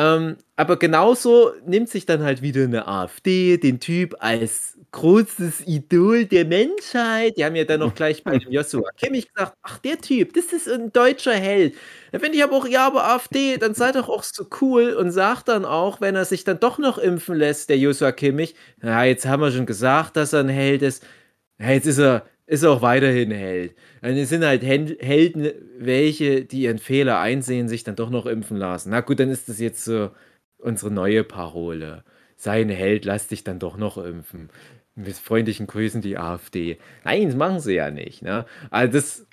Speaker 4: Ähm, aber genauso nimmt sich dann halt wieder eine AfD den Typ als großes Idol der Menschheit. Die haben ja dann noch gleich bei dem Joshua Kimmich gesagt, ach, der Typ, das ist ein deutscher Held. Da finde ich aber auch, ja, aber AfD, dann sei doch auch so cool und sagt dann auch, wenn er sich dann doch noch impfen lässt, der Joshua Kimmich, ja, jetzt haben wir schon gesagt, dass er ein Held ist. Ja, jetzt ist er, ist auch weiterhin Held. Und es sind halt Helden, welche, die ihren Fehler einsehen, sich dann doch noch impfen lassen. Na gut, dann ist das jetzt so unsere neue Parole. Sei ein Held, lass dich dann doch noch impfen mit freundlichen Grüßen die AfD. Nein, das machen sie ja nicht. Ne? Also das,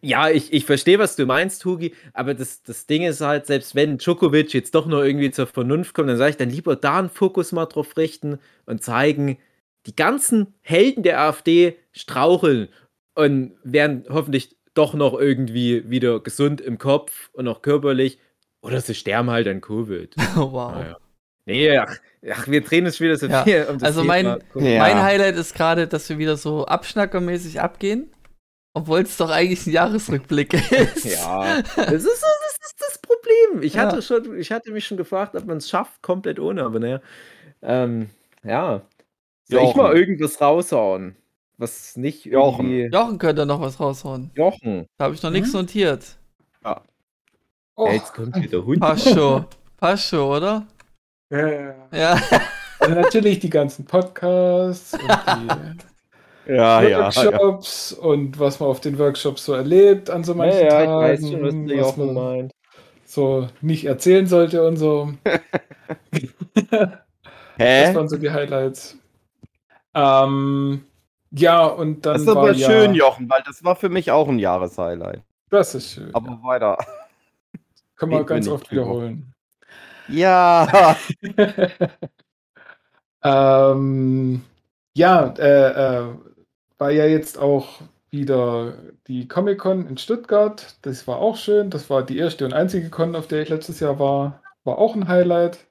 Speaker 4: ja, ich, ich verstehe, was du meinst, Hugi, aber das, das Ding ist halt, selbst wenn Djokovic jetzt doch noch irgendwie zur Vernunft kommt, dann sage ich dann lieber da einen Fokus mal drauf richten und zeigen, die ganzen Helden der AfD straucheln und werden hoffentlich doch noch irgendwie wieder gesund im Kopf und auch körperlich oder sie sterben halt an Covid.
Speaker 2: wow. Naja.
Speaker 4: Nee, ach, ach, wir drehen es wieder so
Speaker 2: ja. viel um Also mein, ja. mein Highlight ist gerade, dass wir wieder so abschnackermäßig abgehen. Obwohl es doch eigentlich ein Jahresrückblick ist.
Speaker 4: Ja, das ist, das, ist das Problem. Ich, ja. hatte schon, ich hatte mich schon gefragt, ob man es schafft, komplett ohne, aber naja. Ähm, ja. Soll ich mal irgendwas raushauen? Was nicht
Speaker 2: Jochen. irgendwie. Jochen könnte noch was raushauen.
Speaker 4: Jochen.
Speaker 2: Da habe ich noch hm? nichts notiert.
Speaker 4: Ja. Oh. ja. Jetzt kommt wieder
Speaker 2: Hund. Pascho. Pascho, oder?
Speaker 5: Ja, ja. ja. Also natürlich die ganzen Podcasts und die
Speaker 1: ja,
Speaker 5: Workshops ja, und was man auf den Workshops so erlebt an so manchen ja, ja, Tagen. Ich weiß schon, was, was man meint. so nicht erzählen sollte und so. Hä? Das waren so die Highlights. Ähm, ja, und dann.
Speaker 1: Das ist aber ja, schön, Jochen, weil das war für mich auch ein Jahreshighlight.
Speaker 5: Das ist schön.
Speaker 1: Aber ja. weiter.
Speaker 5: Können wir ganz oft wiederholen.
Speaker 1: Ja.
Speaker 5: ähm, ja, äh, äh, war ja jetzt auch wieder die Comic-Con in Stuttgart. Das war auch schön. Das war die erste und einzige Con, auf der ich letztes Jahr war. War auch ein Highlight.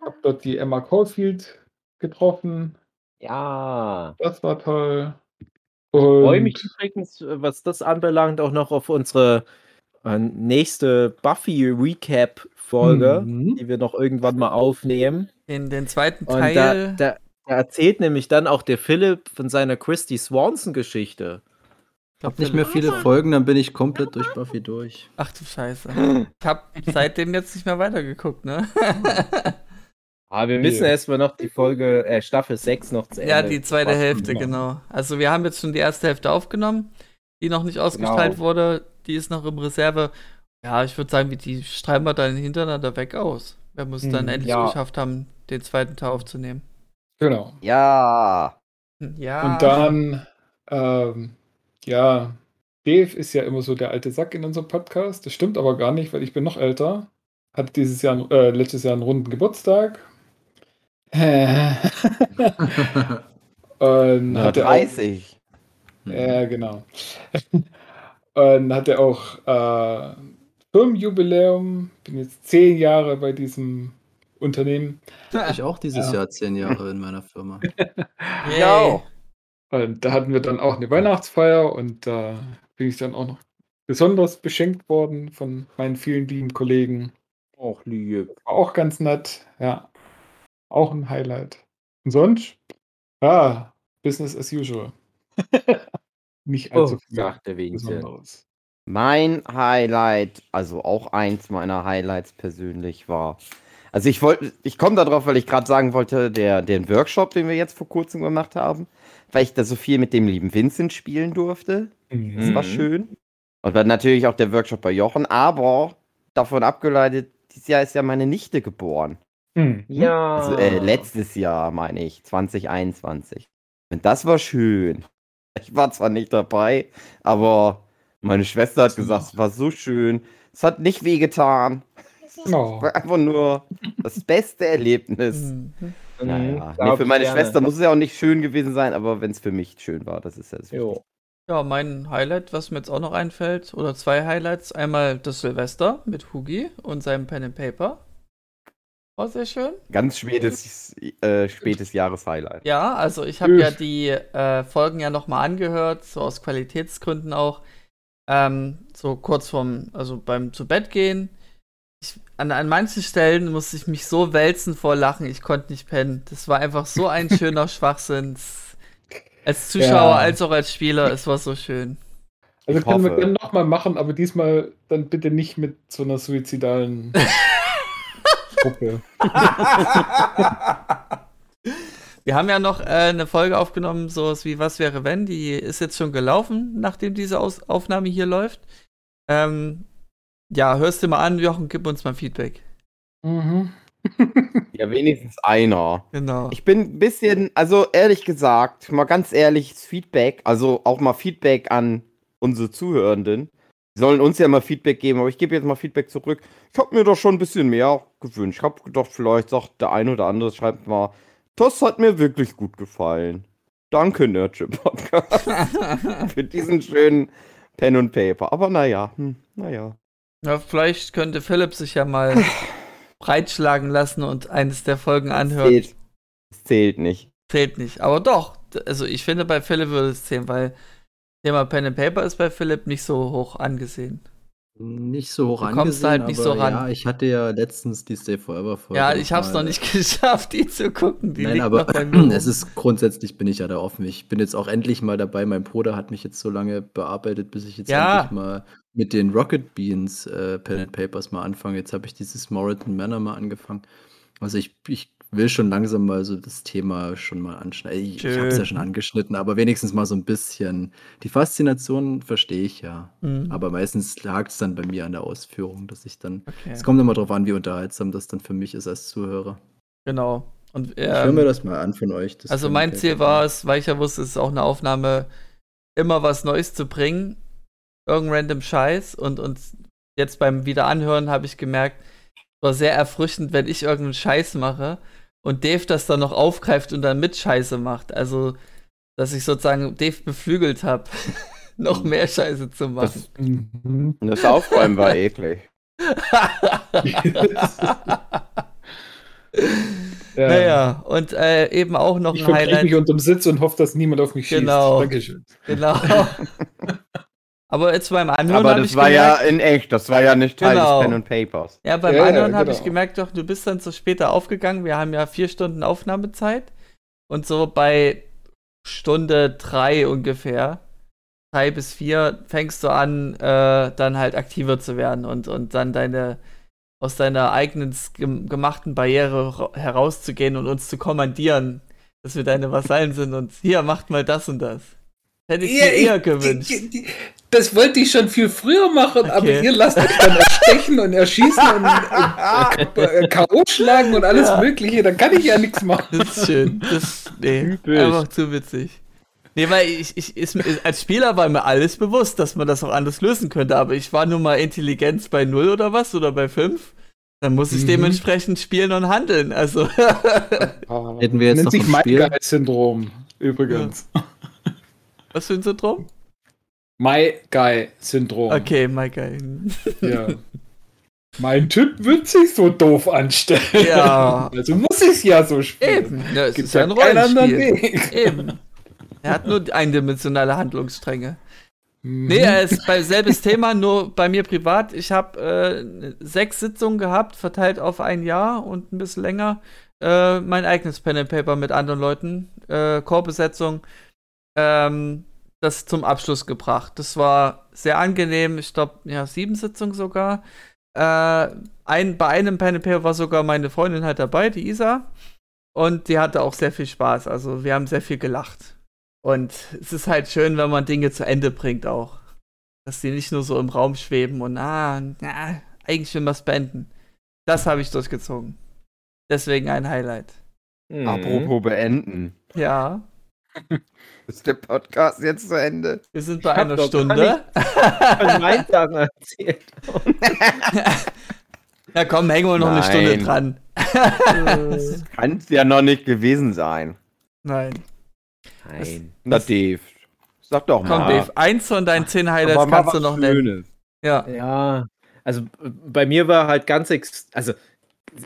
Speaker 5: Hab dort die Emma Caulfield getroffen.
Speaker 4: Ja.
Speaker 5: Das war toll.
Speaker 4: Ich freue mich übrigens, was das anbelangt, auch noch auf unsere äh, nächste Buffy-Recap-Folge, mhm. die wir noch irgendwann mal aufnehmen.
Speaker 2: In den zweiten Teil.
Speaker 4: Und da, da, da erzählt nämlich dann auch der Philipp von seiner Christy Swanson-Geschichte.
Speaker 3: Ich habe nicht mehr viele Folgen, dann bin ich komplett durch Buffy durch.
Speaker 2: Ach du Scheiße. Ich habe seitdem jetzt nicht mehr weitergeguckt, ne?
Speaker 4: Aber wir müssen erstmal noch die Folge, äh, Staffel 6 noch
Speaker 2: zu Ende. Ja, die zweite Warten Hälfte, genau. Also wir haben jetzt schon die erste Hälfte aufgenommen, die noch nicht ausgestrahlt genau. wurde. Die ist noch im Reserve. Ja, ich würde sagen, die streiben wir dann hintereinander weg aus. Wir müssen dann hm, endlich ja. geschafft haben, den zweiten Teil aufzunehmen.
Speaker 5: Genau.
Speaker 1: Ja.
Speaker 5: Ja. Und dann, ähm, ja, Dave ist ja immer so der alte Sack in unserem Podcast. Das stimmt aber gar nicht, weil ich bin noch älter. Hatte dieses Jahr, äh, letztes Jahr einen runden Geburtstag.
Speaker 1: Und hatte 30.
Speaker 5: Auch, ja, genau. Und hatte auch äh, Firmenjubiläum. Bin jetzt zehn Jahre bei diesem Unternehmen.
Speaker 3: Ich auch dieses ja. Jahr zehn Jahre in meiner Firma.
Speaker 5: ja. Und da hatten wir dann auch eine Weihnachtsfeier und da bin ich dann auch noch besonders beschenkt worden von meinen vielen lieben Kollegen.
Speaker 4: Auch lieb.
Speaker 5: War auch ganz nett, ja. Auch ein Highlight. Und sonst? Ja, Business as usual. Nicht allzu oh, viel
Speaker 4: sagt der Besonderes.
Speaker 1: Mein Highlight, also auch eins meiner Highlights persönlich war. Also ich wollte, ich komme darauf, weil ich gerade sagen wollte, der, den Workshop, den wir jetzt vor kurzem gemacht haben, weil ich da so viel mit dem lieben Vincent spielen durfte. Mhm. Das war mhm. schön. Und dann natürlich auch der Workshop bei Jochen, aber davon abgeleitet, dieses Jahr ist ja meine Nichte geboren.
Speaker 5: Mhm.
Speaker 1: Ja. Also, äh, letztes Jahr, meine ich, 2021. Und das war schön. Ich war zwar nicht dabei, aber meine Schwester hat gesagt, es war so schön. Es hat nicht wehgetan. Oh. Es war einfach nur das beste Erlebnis. Mhm. Naja, nee, für meine gerne. Schwester muss es ja auch nicht schön gewesen sein, aber wenn es für mich schön war, das ist ja so.
Speaker 2: Ja, mein Highlight, was mir jetzt auch noch einfällt, oder zwei Highlights. Einmal das Silvester mit Hugi und seinem Pen and Paper. War sehr schön.
Speaker 1: Ganz spätes, äh, spätes Jahreshighlight.
Speaker 2: Ja, also ich habe ja die äh, Folgen ja nochmal angehört, so aus Qualitätsgründen auch. Ähm, so kurz vorm, also beim zu Bett gehen. Ich, an, an manchen Stellen musste ich mich so wälzen vor Lachen, ich konnte nicht pennen. Das war einfach so ein schöner Schwachsinn. Als Zuschauer ja. als auch als Spieler, es war so schön.
Speaker 5: Also ich können hoffe. wir gerne nochmal machen, aber diesmal dann bitte nicht mit so einer suizidalen Gruppe.
Speaker 2: Wir haben ja noch äh, eine Folge aufgenommen, sowas wie Was wäre wenn? Die ist jetzt schon gelaufen, nachdem diese Aus Aufnahme hier läuft. Ähm, ja, hörst du mal an, Jochen, gib uns mal Feedback.
Speaker 5: Mhm.
Speaker 1: ja, wenigstens einer.
Speaker 2: Genau.
Speaker 1: Ich bin ein bisschen, also ehrlich gesagt, mal ganz ehrliches Feedback, also auch mal Feedback an unsere Zuhörenden. Sollen uns ja mal Feedback geben, aber ich gebe jetzt mal Feedback zurück. Ich habe mir doch schon ein bisschen mehr gewünscht. Ich habe gedacht, vielleicht sagt der eine oder andere, schreibt mal, das hat mir wirklich gut gefallen. Danke, Nerdship Podcast. für diesen schönen Pen und Paper. Aber naja, hm, naja.
Speaker 2: Ja, vielleicht könnte Philipp sich ja mal breitschlagen lassen und eines der Folgen anhören.
Speaker 1: Zählt. Das zählt nicht.
Speaker 2: Zählt nicht. Aber doch, also ich finde, bei Philipp würde es zählen, weil Thema Pen and Paper ist bei Philipp nicht so hoch angesehen.
Speaker 3: Nicht so hoch
Speaker 2: du angesehen, kommst halt nicht so ran.
Speaker 3: Ja, ich hatte ja letztens die Stay Forever
Speaker 2: Folge. Ja, ich habe es noch nicht geschafft, die zu gucken. Die
Speaker 3: Nein, aber es ist grundsätzlich bin ich ja da offen. Ich bin jetzt auch endlich mal dabei. Mein Bruder hat mich jetzt so lange bearbeitet, bis ich jetzt ja. endlich mal mit den Rocket Beans äh, Pen and Papers mal anfange. Jetzt habe ich dieses Moreton Manor mal angefangen. Also ich, ich will schon langsam mal so das Thema schon mal anschneiden. Ich, ich habe es ja schon angeschnitten, aber wenigstens mal so ein bisschen. Die Faszination verstehe ich ja. Mhm. Aber meistens hakt es dann bei mir an der Ausführung, dass ich dann. Okay. Es kommt immer darauf an, wie unterhaltsam das dann für mich ist als Zuhörer.
Speaker 2: Genau.
Speaker 3: Und, ähm, ich höre mir das mal an von euch.
Speaker 2: also mein Ziel war es, weil ich ja wusste, es ist auch eine Aufnahme, immer was Neues zu bringen. Irgendein random Scheiß. Und, und jetzt beim Wiederanhören habe ich gemerkt, es war sehr erfrischend, wenn ich irgendeinen Scheiß mache und Dave das dann noch aufgreift und dann mit Scheiße macht. Also, dass ich sozusagen Dave beflügelt habe, noch mhm. mehr Scheiße zu machen.
Speaker 1: Das, mhm. das Aufräumen war eklig.
Speaker 2: Ja. Naja, und äh, eben auch noch
Speaker 5: ich ein Highlight. Ich mich unterm Sitz und hoffe, dass niemand auf mich
Speaker 2: genau.
Speaker 5: schießt. Dankeschön.
Speaker 2: Genau. Aber jetzt beim Anhören
Speaker 1: Aber das war gemerkt, ja in echt, das war ja nicht Teil genau. des Pen and Papers.
Speaker 2: Ja, beim ja, Anhören ja, habe ich genau. gemerkt, doch, du bist dann so später aufgegangen. Wir haben ja vier Stunden Aufnahmezeit. Und so bei Stunde drei ungefähr, drei bis vier, fängst du an, äh, dann halt aktiver zu werden und, und dann deine aus deiner eigenen gemachten Barriere herauszugehen und uns zu kommandieren, dass wir deine Vasallen sind und hier macht mal das und das. Hätte ich ja, mir eher gewünscht.
Speaker 5: Das wollte ich schon viel früher machen, okay. aber ihr lasst euch dann erstechen und erschießen und, und äh, K.O. schlagen und alles ja. Mögliche, dann kann ich ja nichts machen.
Speaker 2: Das ist schön. Das, nee, einfach zu witzig. Nee, weil ich, ich ist, als Spieler war mir alles bewusst, dass man das auch anders lösen könnte, aber ich war nur mal Intelligenz bei 0 oder was oder bei 5. Dann muss ich mhm. dementsprechend spielen und handeln. Also.
Speaker 3: Hätten wir jetzt Nennt noch sich
Speaker 5: My-Guy-Syndrom, übrigens. Ja.
Speaker 2: Was für ein Syndrom?
Speaker 5: My-Guy-Syndrom.
Speaker 2: Okay, My-Guy.
Speaker 5: Ja. Mein Typ wird sich so doof anstellen.
Speaker 2: Ja.
Speaker 5: Also muss ich es ja so spielen.
Speaker 2: Eben. Ja, es Gibt ist ja ein Rollenspiel. Eben. Er hat nur eindimensionale Handlungsstränge. Mhm. Nee, er ist bei selbes Thema, nur bei mir privat. Ich habe äh, sechs Sitzungen gehabt, verteilt auf ein Jahr und ein bisschen länger. Äh, mein eigenes Pen and Paper mit anderen Leuten, äh, Chorbesetzung, ähm, das zum Abschluss gebracht. Das war sehr angenehm. Ich glaube, ja, sieben Sitzungen sogar. Äh, ein, bei einem Pen Paper war sogar meine Freundin halt dabei, die Isa. Und die hatte auch sehr viel Spaß. Also wir haben sehr viel gelacht. Und es ist halt schön, wenn man Dinge zu Ende bringt auch. Dass die nicht nur so im Raum schweben und ah, na, eigentlich will man es beenden. Das habe ich durchgezogen. Deswegen ein Highlight.
Speaker 1: Mhm. Apropos beenden.
Speaker 2: Ja.
Speaker 1: Ist der Podcast jetzt zu Ende?
Speaker 2: Wir sind bei einer Stunde. Von meinen Sachen erzählt. ja, komm, hängen wir noch Nein. eine Stunde dran.
Speaker 1: das kann es ja noch nicht gewesen sein.
Speaker 2: Nein.
Speaker 1: Nein. Na, Dave. Sag doch mal. Komm, Dave,
Speaker 2: eins von deinen zehn Highlights kannst du noch nennen.
Speaker 4: Ja. Ja. Also bei mir war halt ganz ex also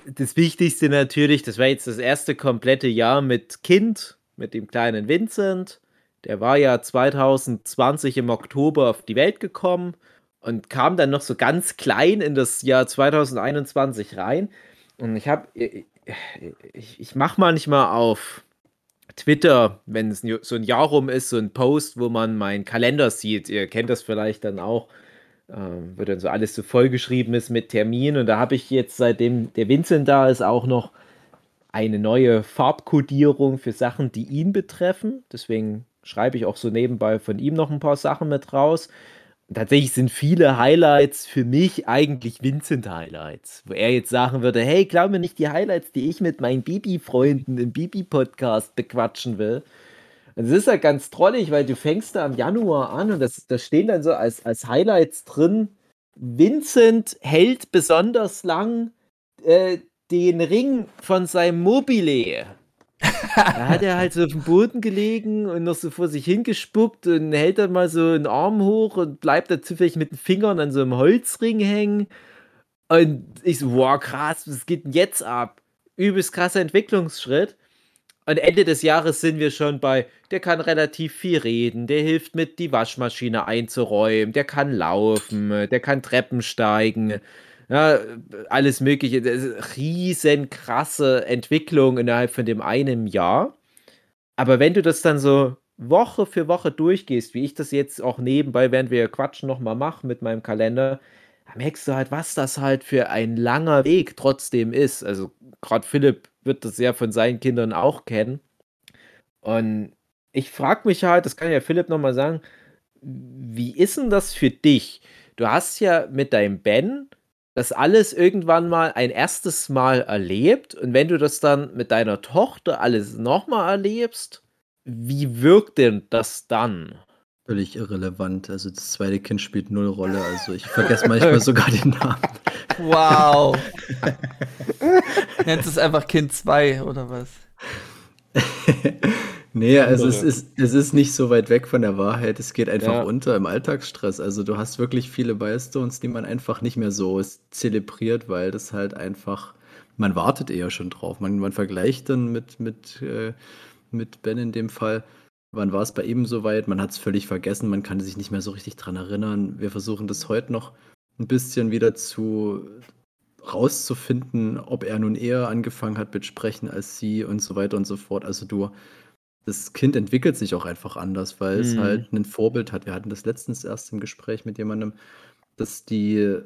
Speaker 4: das Wichtigste natürlich, das war jetzt das erste komplette Jahr mit Kind, mit dem kleinen Vincent. Der war ja 2020 im Oktober auf die Welt gekommen und kam dann noch so ganz klein in das Jahr 2021 rein. Und ich habe, ich, ich mache manchmal auf Twitter, wenn es so ein Jahr rum ist, so ein Post, wo man meinen Kalender sieht. Ihr kennt das vielleicht dann auch, äh, wo dann so alles so vollgeschrieben ist mit Terminen. Und da habe ich jetzt, seitdem der Vincent da ist, auch noch eine neue Farbkodierung für Sachen, die ihn betreffen. Deswegen schreibe ich auch so nebenbei von ihm noch ein paar Sachen mit raus tatsächlich sind viele Highlights für mich eigentlich Vincent-Highlights, wo er jetzt sagen würde, hey, glaub mir nicht die Highlights, die ich mit meinen Bibi-Freunden im Bibi-Podcast bequatschen will. Und das ist ja ganz trollig, weil du fängst da im Januar an und das, das stehen dann so als, als Highlights drin, Vincent hält besonders lang äh, den Ring von seinem Mobile da hat er halt so auf dem Boden gelegen und noch so vor sich hingespuckt und hält dann mal so einen Arm hoch und bleibt da zufällig mit den Fingern an so einem Holzring hängen. Und ich so, wow, krass, was geht denn jetzt ab? Übelst krasser Entwicklungsschritt. Und Ende des Jahres sind wir schon bei, der kann relativ viel reden, der hilft mit, die Waschmaschine einzuräumen, der kann laufen, der kann Treppen steigen ja, alles Mögliche. Riesen krasse Entwicklung innerhalb von dem einen Jahr. Aber wenn du das dann so Woche für Woche durchgehst, wie ich das jetzt auch nebenbei, während wir quatschen, nochmal mache mit meinem Kalender, dann merkst du halt, was das halt für ein langer Weg trotzdem ist. Also, gerade Philipp wird das ja von seinen Kindern auch kennen. Und ich frage mich halt, das kann ja Philipp nochmal sagen, wie ist denn das für dich? Du hast ja mit deinem Ben das alles irgendwann mal ein erstes Mal erlebt und wenn du das dann mit deiner Tochter alles nochmal erlebst, wie wirkt denn das dann?
Speaker 3: Völlig irrelevant. Also das zweite Kind spielt null Rolle. Also ich vergesse manchmal sogar den Namen.
Speaker 2: Wow. Nennst es einfach Kind 2 oder was?
Speaker 3: nee, also es ist, es ist nicht so weit weg von der Wahrheit. Es geht einfach ja. unter im Alltagsstress. Also du hast wirklich viele Milestones, die man einfach nicht mehr so zelebriert, weil das halt einfach, man wartet eher schon drauf. Man, man vergleicht dann mit, mit, äh, mit Ben in dem Fall. Wann war es bei ihm soweit? Man hat es völlig vergessen, man kann sich nicht mehr so richtig dran erinnern. Wir versuchen das heute noch ein bisschen wieder zu rauszufinden, ob er nun eher angefangen hat mit Sprechen als sie und so weiter und so fort. Also du, das Kind entwickelt sich auch einfach anders, weil es mhm. halt ein Vorbild hat. Wir hatten das letztens erst im Gespräch mit jemandem, dass die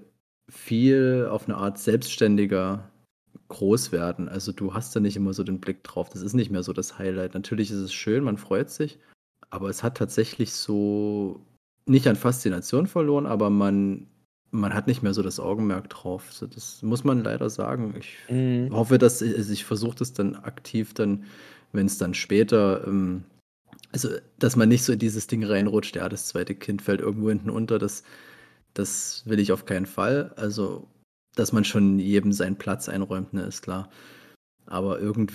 Speaker 3: viel auf eine Art selbstständiger groß werden. Also du hast da nicht immer so den Blick drauf. Das ist nicht mehr so das Highlight. Natürlich ist es schön, man freut sich, aber es hat tatsächlich so nicht an Faszination verloren, aber man, man hat nicht mehr so das Augenmerk drauf. So, das muss man leider sagen. Ich mhm. hoffe, dass ich, also ich versuche das dann aktiv dann, wenn es dann später, ähm, also dass man nicht so in dieses Ding reinrutscht, ja, das zweite Kind fällt irgendwo hinten unter, das, das will ich auf keinen Fall. Also dass man schon jedem seinen Platz einräumt, ne, ist klar. Aber irgendwie,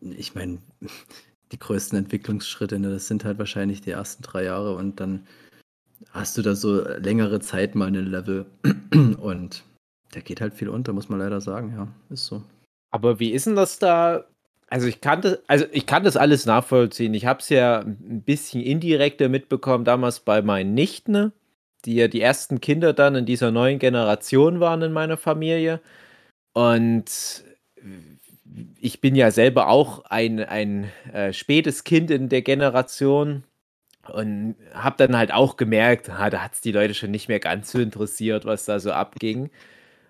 Speaker 3: ich meine, die größten Entwicklungsschritte, ne, das sind halt wahrscheinlich die ersten drei Jahre und dann hast du da so längere Zeit mal einen Level und der geht halt viel unter, muss man leider sagen, ja, ist so.
Speaker 4: Aber wie ist denn das da? Also ich kann das, also ich kann das alles nachvollziehen. Ich habe es ja ein bisschen indirekter mitbekommen damals bei meinen Nichten. Die ja die ersten Kinder dann in dieser neuen Generation waren in meiner Familie. Und ich bin ja selber auch ein, ein äh, spätes Kind in der Generation und habe dann halt auch gemerkt, ah, da hat es die Leute schon nicht mehr ganz so interessiert, was da so abging.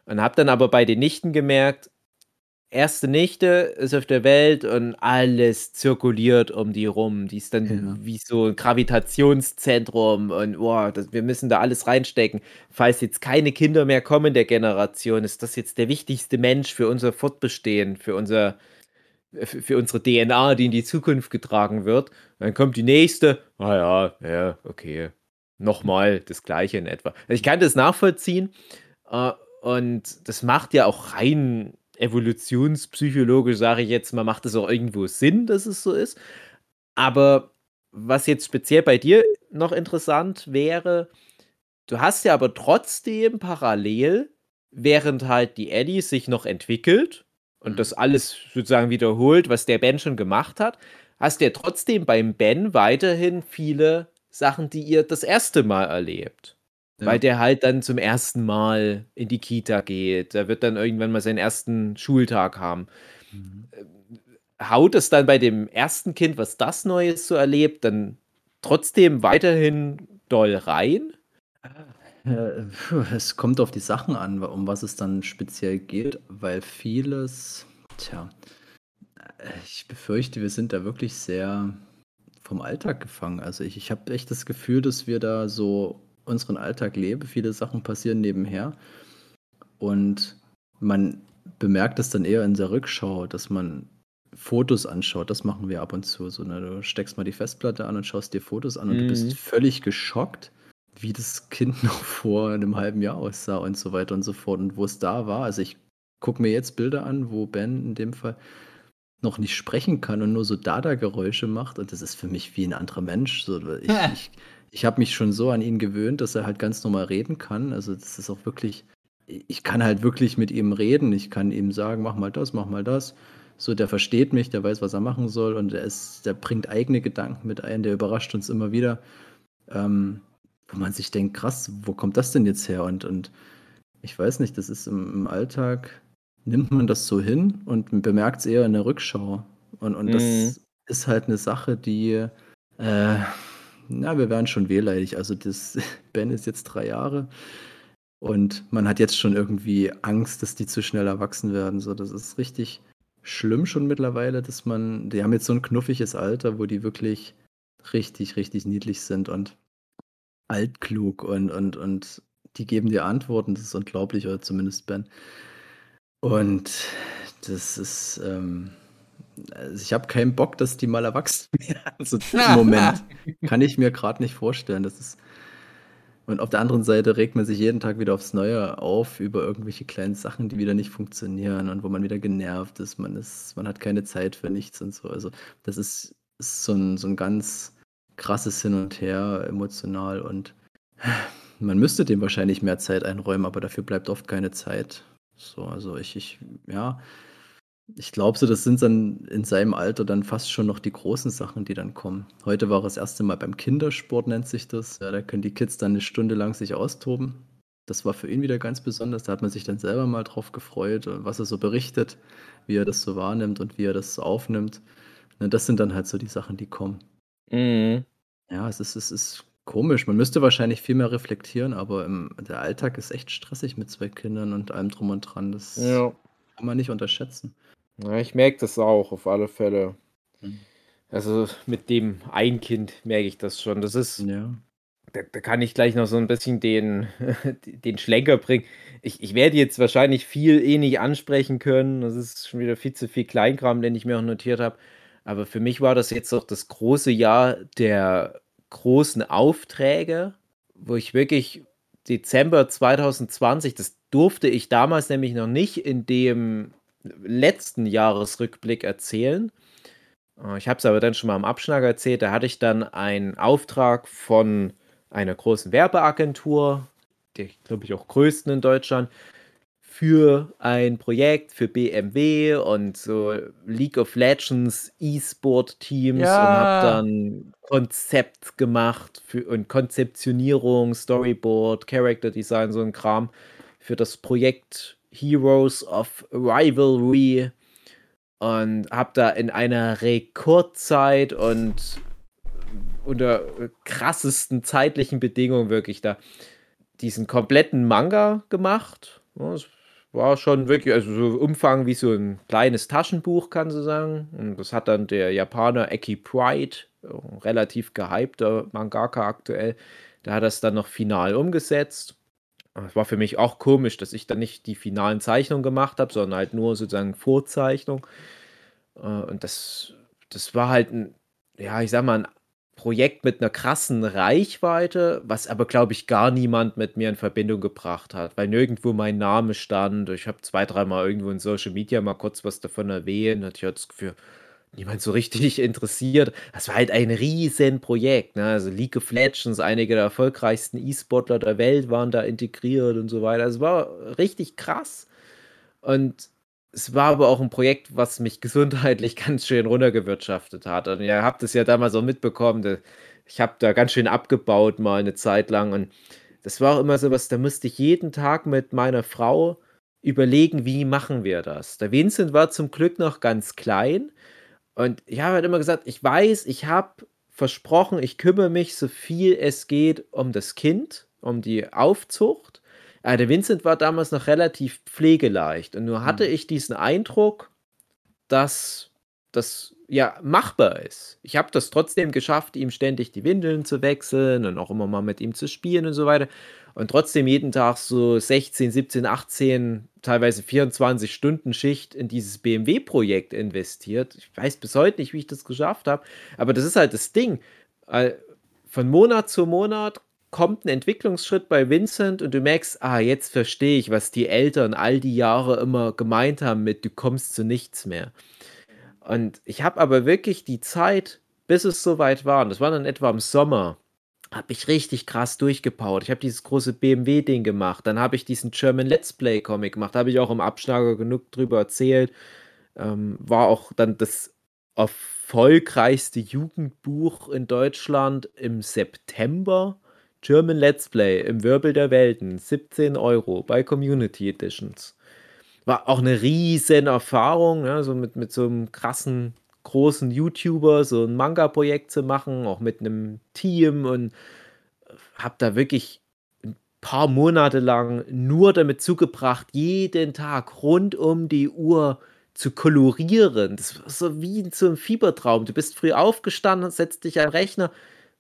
Speaker 4: Und habe dann aber bei den Nichten gemerkt, erste Nichte ist auf der Welt und alles zirkuliert um die rum. Die ist dann ja. wie so ein Gravitationszentrum und boah, das, wir müssen da alles reinstecken. Falls jetzt keine Kinder mehr kommen der Generation, ist das jetzt der wichtigste Mensch für unser Fortbestehen, für unser für unsere DNA, die in die Zukunft getragen wird. Dann kommt die nächste. Ah ja, ja, okay. Nochmal das gleiche in etwa. Also ich kann das nachvollziehen. Äh, und das macht ja auch rein evolutionspsychologisch, sage ich jetzt mal, macht es auch irgendwo Sinn, dass es so ist. Aber was jetzt speziell bei dir noch interessant wäre, du hast ja aber trotzdem parallel, während halt die Eddie sich noch entwickelt und das alles sozusagen wiederholt, was der Ben schon gemacht hat, hast du ja trotzdem beim Ben weiterhin viele Sachen, die ihr das erste Mal erlebt. Ja. Weil der halt dann zum ersten Mal in die Kita geht. Der wird dann irgendwann mal seinen ersten Schultag haben. Mhm. Haut es dann bei dem ersten Kind, was das Neues so erlebt, dann trotzdem weiterhin doll rein?
Speaker 3: Äh, es kommt auf die Sachen an, um was es dann speziell geht, weil vieles, tja, ich befürchte, wir sind da wirklich sehr vom Alltag gefangen. Also ich, ich habe echt das Gefühl, dass wir da so unseren Alltag lebe. Viele Sachen passieren nebenher. Und man bemerkt es dann eher in der Rückschau, dass man Fotos anschaut. Das machen wir ab und zu. So, ne? Du steckst mal die Festplatte an und schaust dir Fotos an und mhm. du bist mhm. völlig geschockt, wie das Kind noch vor einem halben Jahr aussah und so weiter und so fort und wo es da war. Also ich gucke mir jetzt Bilder an, wo Ben in dem Fall noch nicht sprechen kann und nur so Dada-Geräusche macht und das ist für mich wie ein anderer Mensch. So, ich, ich, ich habe mich schon so an ihn gewöhnt, dass er halt ganz normal reden kann. Also das ist auch wirklich, ich kann halt wirklich mit ihm reden. Ich kann ihm sagen, mach mal das, mach mal das. So, der versteht mich, der weiß, was er machen soll und der, ist, der bringt eigene Gedanken mit ein, der überrascht uns immer wieder. Ähm, wo man sich denkt, krass, wo kommt das denn jetzt her? Und, und ich weiß nicht, das ist im, im Alltag, nimmt man das so hin und bemerkt es eher in der Rückschau. Und, und mhm. das ist halt eine Sache, die, äh, na, wir wären schon wehleidig. Also das, Ben ist jetzt drei Jahre und man hat jetzt schon irgendwie Angst, dass die zu schnell erwachsen werden. So, das ist richtig schlimm schon mittlerweile, dass man, die haben jetzt so ein knuffiges Alter, wo die wirklich richtig, richtig niedlich sind und altklug und, und, und die geben dir Antworten, das ist unglaublich, oder zumindest Ben. Und das ist, ähm, also ich habe keinen Bock, dass die mal erwachsen werden. Also im Moment kann ich mir gerade nicht vorstellen. Das ist und auf der anderen Seite regt man sich jeden Tag wieder aufs Neue auf über irgendwelche kleinen Sachen, die wieder nicht funktionieren und wo man wieder genervt ist. Man ist, man hat keine Zeit für nichts und so. Also das ist, ist so, ein, so ein ganz krasses Hin und Her emotional und man müsste dem wahrscheinlich mehr Zeit einräumen, aber dafür bleibt oft keine Zeit. So, also ich, ich, ja, ich glaube so, das sind dann in seinem Alter dann fast schon noch die großen Sachen, die dann kommen. Heute war er das erste Mal beim Kindersport, nennt sich das. Ja, da können die Kids dann eine Stunde lang sich austoben. Das war für ihn wieder ganz besonders. Da hat man sich dann selber mal drauf gefreut, was er so berichtet, wie er das so wahrnimmt und wie er das so aufnimmt. Und ne, das sind dann halt so die Sachen, die kommen. Mhm. Ja, es ist, es ist komisch. Man müsste wahrscheinlich viel mehr reflektieren, aber im, der Alltag ist echt stressig mit zwei Kindern und allem drum und dran. Das ja. kann man nicht unterschätzen.
Speaker 4: Ja, ich merke das auch, auf alle Fälle. Mhm. Also mit dem ein Kind merke ich das schon. Das ist, Ja. da, da kann ich gleich noch so ein bisschen den, den Schlenker bringen. Ich, ich werde jetzt wahrscheinlich viel eh nicht ansprechen können. Das ist schon wieder viel zu viel Kleinkram, den ich mir auch notiert habe. Aber für mich war das jetzt auch das große Jahr der großen Aufträge, wo ich wirklich Dezember 2020, das durfte ich damals nämlich noch nicht in dem letzten Jahresrückblick erzählen. Äh, ich habe es aber dann schon mal am Abschnack erzählt. Da hatte ich dann einen Auftrag von einer großen Werbeagentur, der glaube ich auch größten in Deutschland, für ein Projekt für BMW und so League of Legends E-Sport-Teams ja. und habe dann Konzept gemacht für, und Konzeptionierung, Storyboard, Character Design, so ein Kram für das Projekt Heroes of Rivalry und habe da in einer Rekordzeit und unter krassesten zeitlichen Bedingungen wirklich da diesen kompletten Manga gemacht. Das war schon wirklich, also so Umfang wie so ein kleines Taschenbuch, kann man sagen. Und das hat dann der Japaner Eki Pride, relativ gehypter Mangaka aktuell, der hat das dann noch final umgesetzt. Es war für mich auch komisch, dass ich dann nicht die finalen Zeichnungen gemacht habe, sondern halt nur sozusagen Vorzeichnung. Äh, und das, das war halt ein, ja, ich sag mal, ein Projekt mit einer krassen Reichweite, was aber, glaube ich, gar niemand mit mir in Verbindung gebracht hat, weil nirgendwo mein Name stand. Ich habe zwei, dreimal irgendwo in Social Media mal kurz was davon erwähnt. Und ich hatte das Gefühl, niemand so richtig interessiert. Das war halt ein Riesenprojekt. Ne? Also League of Legends, einige der erfolgreichsten E-Sportler der Welt waren da integriert und so weiter. Es war richtig krass. Und es war aber auch ein Projekt, was mich gesundheitlich ganz schön runtergewirtschaftet hat. Und ihr habt es ja damals auch mitbekommen. Ich habe da ganz schön abgebaut mal eine Zeit lang. Und das war auch immer so was, da musste ich jeden Tag mit meiner Frau überlegen, wie machen wir das. Der Vincent war zum Glück noch ganz klein und ich habe halt immer gesagt, ich weiß, ich habe versprochen, ich kümmere mich so viel es geht um das Kind, um die Aufzucht. Aber der Vincent war damals noch relativ pflegeleicht und nur hatte mhm. ich diesen Eindruck, dass das ja machbar ist. Ich habe das trotzdem geschafft, ihm ständig die Windeln zu wechseln und auch immer mal mit ihm zu spielen und so weiter und trotzdem jeden Tag so 16, 17, 18, teilweise 24 Stunden Schicht in dieses BMW-Projekt investiert. Ich weiß bis heute nicht, wie ich das geschafft habe, aber das ist halt das Ding. Von Monat zu Monat kommt ein Entwicklungsschritt bei Vincent und du merkst, ah, jetzt verstehe ich, was die Eltern all die Jahre immer gemeint haben mit, du kommst zu nichts mehr. Und ich habe aber wirklich die Zeit, bis es soweit war, und das war dann etwa im Sommer, habe ich richtig krass durchgepowert. Ich habe dieses große BMW-Ding gemacht. Dann habe ich diesen German Let's Play-Comic gemacht. Habe ich auch im Abschlager genug drüber erzählt. Ähm, war auch dann das erfolgreichste Jugendbuch in Deutschland im September. German Let's Play im Wirbel der Welten. 17 Euro bei Community Editions. War auch eine riesen Erfahrung, ja, so mit, mit so einem krassen großen YouTuber so ein Manga-Projekt zu machen, auch mit einem Team und habe da wirklich ein paar Monate lang nur damit zugebracht, jeden Tag rund um die Uhr zu kolorieren. Das war so wie in so einem Fiebertraum. Du bist früh aufgestanden, setzt dich an Rechner,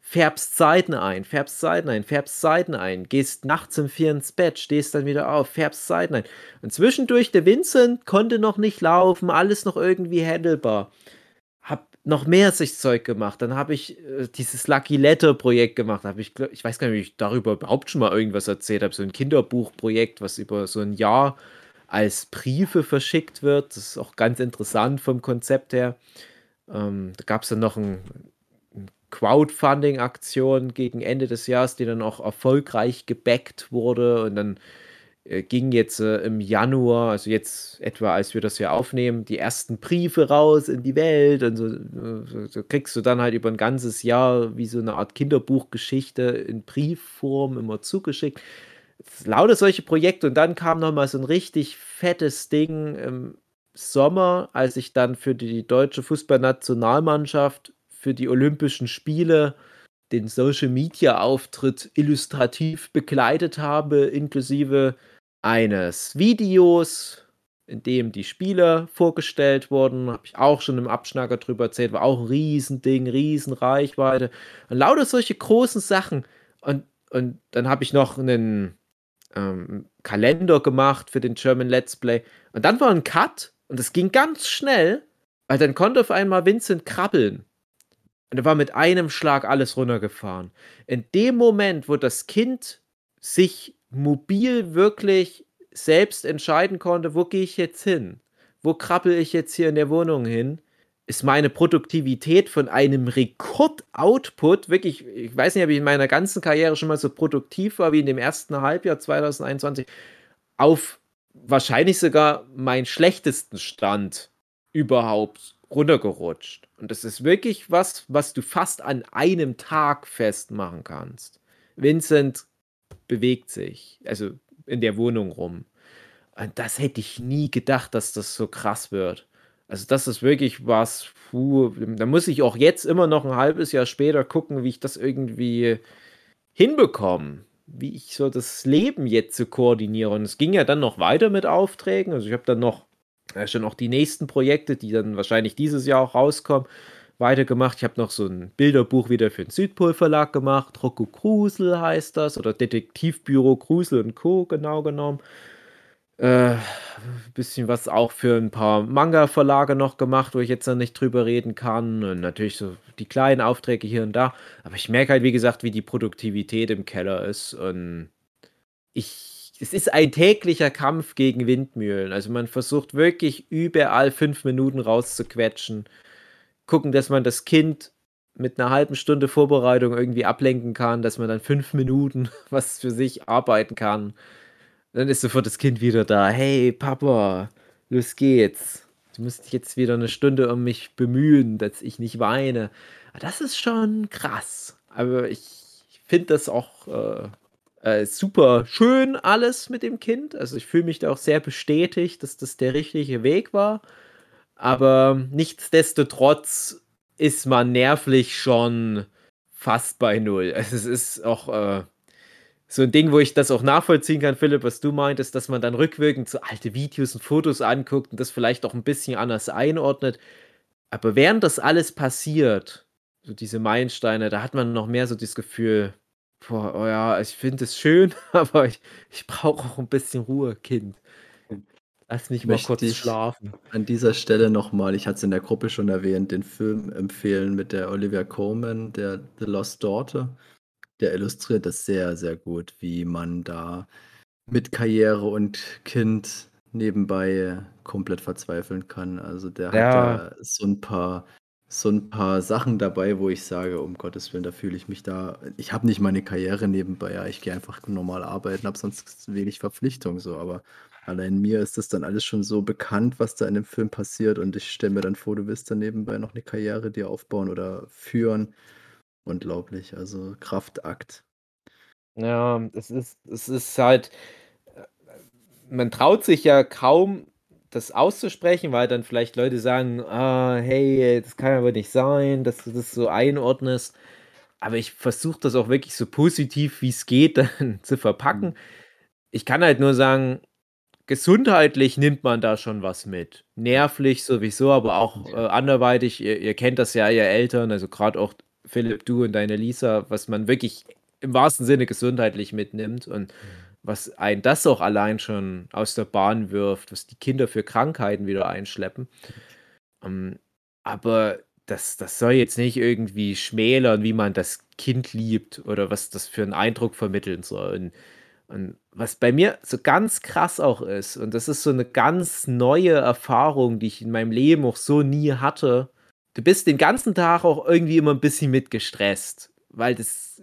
Speaker 4: färbst Seiten ein, färbst Seiten ein, färbst Seiten ein, gehst nachts um vier ins Bett, stehst dann wieder auf, färbst Seiten ein. Und zwischendurch, der Vincent konnte noch nicht laufen, alles noch irgendwie handelbar. Noch mehr sich Zeug gemacht. Dann habe ich äh, dieses Lucky Letter Projekt gemacht. Hab ich, ich weiß gar nicht, ob ich darüber überhaupt schon mal irgendwas erzählt habe. So ein Kinderbuchprojekt, was über so ein Jahr als Briefe verschickt wird. Das ist auch ganz interessant vom Konzept her. Ähm, da gab es dann noch ein, ein Crowdfunding-Aktion gegen Ende des Jahres, die dann auch erfolgreich gebackt wurde. Und dann ging jetzt äh, im Januar, also jetzt etwa, als wir das hier aufnehmen, die ersten Briefe raus in die Welt. Und so, so, so kriegst du dann halt über ein ganzes Jahr wie so eine Art Kinderbuchgeschichte in Briefform immer zugeschickt lauter solche Projekte und dann kam noch mal so ein richtig fettes Ding im Sommer, als ich dann für die deutsche Fußballnationalmannschaft für die Olympischen Spiele den Social Media Auftritt illustrativ begleitet habe, inklusive eines Videos, in dem die Spiele vorgestellt wurden. Habe ich auch schon im Abschnacker drüber erzählt, war auch ein Riesending, Riesenreichweite. Und lauter solche großen Sachen. Und, und dann habe ich noch einen ähm, Kalender gemacht für den German Let's Play. Und dann war ein Cut und es ging ganz schnell, weil dann konnte auf einmal Vincent krabbeln. Und er war mit einem Schlag alles runtergefahren. In dem Moment, wo das Kind sich mobil wirklich selbst entscheiden konnte, wo gehe ich jetzt hin? Wo krabbel ich jetzt hier in der Wohnung hin? ist meine Produktivität von einem Rekord-Output wirklich, ich weiß nicht, ob ich in meiner ganzen Karriere schon mal so produktiv war wie in dem ersten Halbjahr 2021, auf wahrscheinlich sogar meinen schlechtesten Stand überhaupt runtergerutscht. Und das ist wirklich was, was du fast an einem Tag festmachen kannst. Vincent bewegt sich, also in der Wohnung rum. Und das hätte ich nie gedacht, dass das so krass wird. Also das ist wirklich was, puh, da muss ich auch jetzt immer noch ein halbes Jahr später gucken, wie ich das irgendwie hinbekomme, wie ich so das Leben jetzt so koordiniere. Und es ging ja dann noch weiter mit Aufträgen. Also ich habe dann noch ja, schon auch die nächsten Projekte, die dann wahrscheinlich dieses Jahr auch rauskommen, weitergemacht. Ich habe noch so ein Bilderbuch wieder für den Südpol Verlag gemacht. Rocco Krusel heißt das oder Detektivbüro Krusel und Co. genau genommen. Äh, bisschen was auch für ein paar Manga-Verlage noch gemacht, wo ich jetzt noch nicht drüber reden kann. Und natürlich so die kleinen Aufträge hier und da. Aber ich merke halt, wie gesagt, wie die Produktivität im Keller ist. Und ich, es ist ein täglicher Kampf gegen Windmühlen. Also man versucht wirklich überall fünf Minuten rauszuquetschen. Gucken, dass man das Kind mit einer halben Stunde Vorbereitung irgendwie ablenken kann, dass man dann fünf Minuten was für sich arbeiten kann. Dann ist sofort das Kind wieder da. Hey, Papa, los geht's. Du musst jetzt wieder eine Stunde um mich bemühen, dass ich nicht weine. Das ist schon krass. Aber ich finde das auch äh, äh, super schön, alles mit dem Kind. Also ich fühle mich da auch sehr bestätigt, dass das der richtige Weg war. Aber nichtsdestotrotz ist man nervlich schon fast bei Null. Es ist auch. Äh, so ein Ding, wo ich das auch nachvollziehen kann, Philipp, was du meintest, dass man dann rückwirkend so alte Videos und Fotos anguckt und das vielleicht auch ein bisschen anders einordnet. Aber während das alles passiert, so diese Meilensteine, da hat man noch mehr so das Gefühl, boah, oh ja, ich finde es schön, aber ich, ich brauche auch ein bisschen Ruhe, Kind. Lass mich mal kurz schlafen.
Speaker 3: An dieser Stelle nochmal, ich hatte es in der Gruppe schon erwähnt, den Film empfehlen mit der Olivia Coleman, der The Lost Daughter. Der illustriert das sehr, sehr gut, wie man da mit Karriere und Kind nebenbei komplett verzweifeln kann. Also der hat da so ein paar so ein paar Sachen dabei, wo ich sage: „Um Gottes Willen, da fühle ich mich da ich habe nicht meine Karriere nebenbei, ja, ich gehe einfach normal arbeiten, habe sonst wenig Verpflichtung so, aber allein mir ist das dann alles schon so bekannt, was da in dem Film passiert und ich stelle mir dann vor, du willst dann nebenbei noch eine Karriere dir aufbauen oder führen. Unglaublich, also Kraftakt.
Speaker 4: Ja, es ist es ist halt äh, man traut sich ja kaum, das auszusprechen, weil dann vielleicht Leute sagen: „Ah, hey, das kann aber nicht sein, dass du das so einordnest.“ Aber ich versuche das auch wirklich so positiv, wie es geht, dann zu verpacken. Mhm. Ich kann halt nur sagen, gesundheitlich nimmt man da schon was mit. Nervlich sowieso, aber auch, äh, anderweitig. Ihr ihr kennt das ja, ihr Eltern, also gerade auch Philipp, du und deine Lisa, was man wirklich im wahrsten Sinne gesundheitlich mitnimmt und was ein das auch allein schon aus der Bahn wirft, was die Kinder für Krankheiten wieder einschleppen. Um, ähm, aber das, das soll jetzt nicht irgendwie schmälern, wie man das Kind liebt oder was das für einen Eindruck vermitteln soll. Und, und was bei mir so ganz krass auch ist, und das ist so eine ganz neue Erfahrung, die ich in meinem Leben auch so nie hatte. Du bist den ganzen Tag auch irgendwie immer ein bisschen mitgestresst, weil das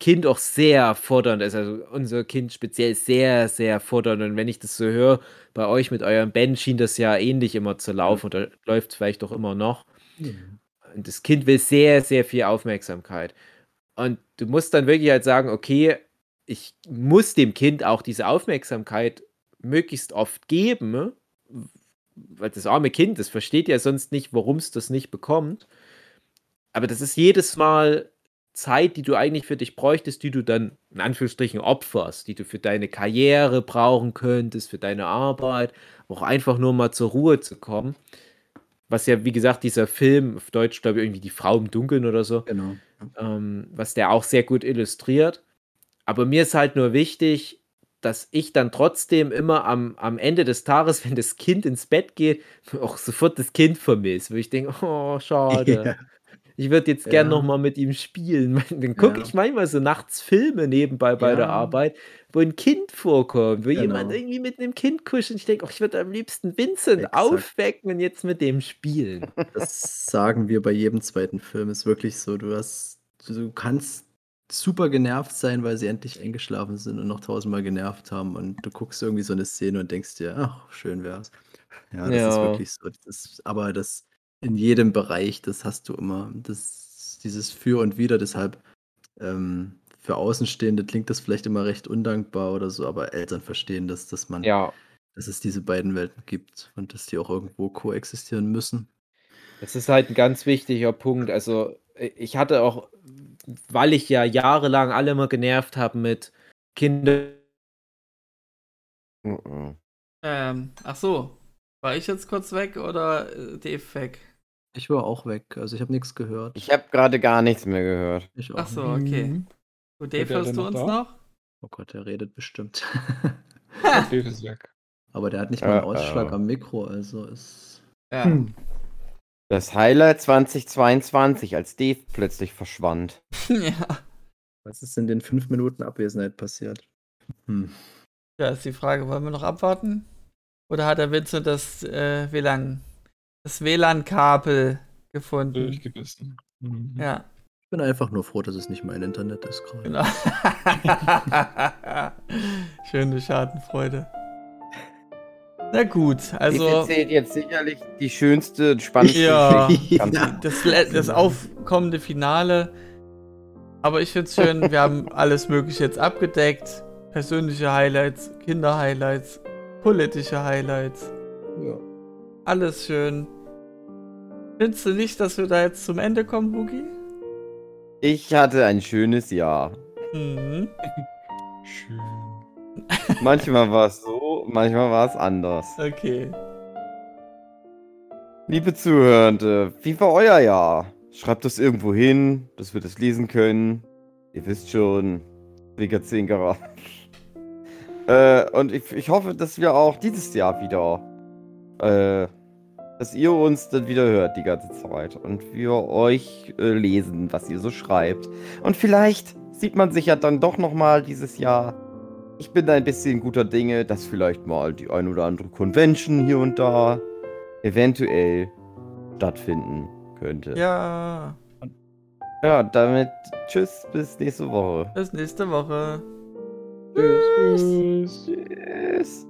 Speaker 4: Kind auch sehr fordernd ist. Also unser Kind speziell sehr, sehr fordernd. Und wenn ich das so höre, bei euch mit eurem Band schien das ja ähnlich immer zu laufen oder läuft es vielleicht auch immer noch. Mhm. Und das Kind will sehr, sehr viel Aufmerksamkeit. Und du musst dann wirklich halt sagen, okay, ich muss dem Kind auch diese Aufmerksamkeit möglichst oft geben, weil das arme Kind, das versteht ja sonst nicht, warum es das nicht bekommt. Aber das ist jedes Mal Zeit, die du eigentlich für dich bräuchtest, die du dann in Anführungsstrichen opferst, die du für deine Karriere brauchen könntest, für deine Arbeit, auch einfach nur mal zur Ruhe zu kommen. Was ja, wie gesagt, dieser Film, auf Deutsch glaube ich irgendwie Die Frau im Dunkeln oder so,
Speaker 3: genau.
Speaker 4: ähm, was der auch sehr gut illustriert. Aber mir ist halt nur wichtig, dass ich dann trotzdem immer am, am Ende des Tages, wenn das Kind ins Bett geht, auch sofort das Kind vermisse, wo ich denke, oh, schade. Ja. Ich würde jetzt gern ja. noch mal mit ihm spielen. Dann gucke ja. ich manchmal so nachts Filme nebenbei bei ja. der Arbeit, wo ein Kind vorkommt, wo genau. jemand irgendwie mit einem Kind kuschelt. Ich denke, oh, ich würde am liebsten Vincent Exakt. aufwecken und jetzt mit dem spielen.
Speaker 3: Das sagen wir bei jedem zweiten Film. Ist wirklich so. Du hast, du kannst super genervt sein, weil sie endlich eingeschlafen sind und noch tausendmal genervt haben. Und du guckst irgendwie so eine Szene und denkst dir, ach, schön wär's. Ja, das ist wirklich so. Das aber das in jedem Bereich, das hast du immer. Das, dieses Für und Wider, deshalb ähm, für Außenstehende klingt das vielleicht immer recht undankbar oder so, aber Eltern verstehen das, dass man,
Speaker 4: Ja.
Speaker 3: dass es diese beiden Welten gibt und dass die auch irgendwo koexistieren müssen.
Speaker 4: Das ist halt ein ganz wichtiger Punkt. Also, ich hatte auch, weil ich ja jahrelang alle immer genervt habe mit Kinder.
Speaker 2: Mhm. Ähm, ach so. War ich jetzt kurz weg oder äh, Dave weg?
Speaker 3: Ich war auch weg, also ich habe nichts gehört.
Speaker 1: Ich habe gerade gar nichts mehr gehört.
Speaker 2: Ich auch Ach so, okay. Mhm. Und Dave, hörst du uns da? noch?
Speaker 3: Oh Gott, der redet bestimmt.
Speaker 5: Dave ist weg.
Speaker 3: Aber der hat nicht mal einen Ausschlag am Mikro, also ist.
Speaker 2: Ja. Hm.
Speaker 1: Das Highlight 2022, als Dave plötzlich verschwand.
Speaker 2: ja.
Speaker 3: Was ist in den fünf Minuten Abwesenheit passiert?
Speaker 2: Hm. Ja, ist die Frage, wollen wir noch abwarten? Oder hat der Vincent das äh, WLAN, das WLAN-Kabel gefunden?
Speaker 5: Durchgebissen.
Speaker 2: Mhm. Ja.
Speaker 3: Ich bin einfach nur froh, dass es nicht mein Internet ist gerade. Genau.
Speaker 2: Schöne Schadenfreude. Na gut, also.
Speaker 1: Ich zählt jetzt sicherlich die schönste, spannendste
Speaker 2: ja, das, das aufkommende Finale. Aber ich finde es schön, wir haben alles Mögliche jetzt abgedeckt. Persönliche Highlights, Kinder-Highlights, politische Highlights.
Speaker 3: Ja.
Speaker 2: Alles schön. Findest du nicht, dass wir da jetzt zum Ende kommen, Boogie?
Speaker 1: Ich hatte ein schönes Jahr.
Speaker 2: Mhm.
Speaker 5: Schön.
Speaker 1: Manchmal war es so, manchmal war es anders.
Speaker 2: Okay.
Speaker 1: Liebe Zuhörende, wie war euer Jahr? Schreibt das irgendwo hin, dass wir das lesen können. Ihr wisst schon, Wigger Zinkerer. Äh, und ich, ich hoffe, dass wir auch dieses Jahr wieder, äh, dass ihr uns dann wieder hört die ganze Zeit und wir euch äh, lesen, was ihr so schreibt. Und vielleicht sieht man sich ja dann doch nochmal dieses Jahr. Ich bin ein bisschen guter Dinge, dass vielleicht mal die ein oder andere Convention hier und da eventuell stattfinden könnte.
Speaker 2: Ja.
Speaker 1: Ja, damit tschüss, bis nächste Woche.
Speaker 2: Bis nächste Woche.
Speaker 1: Tschüss. Tschüss.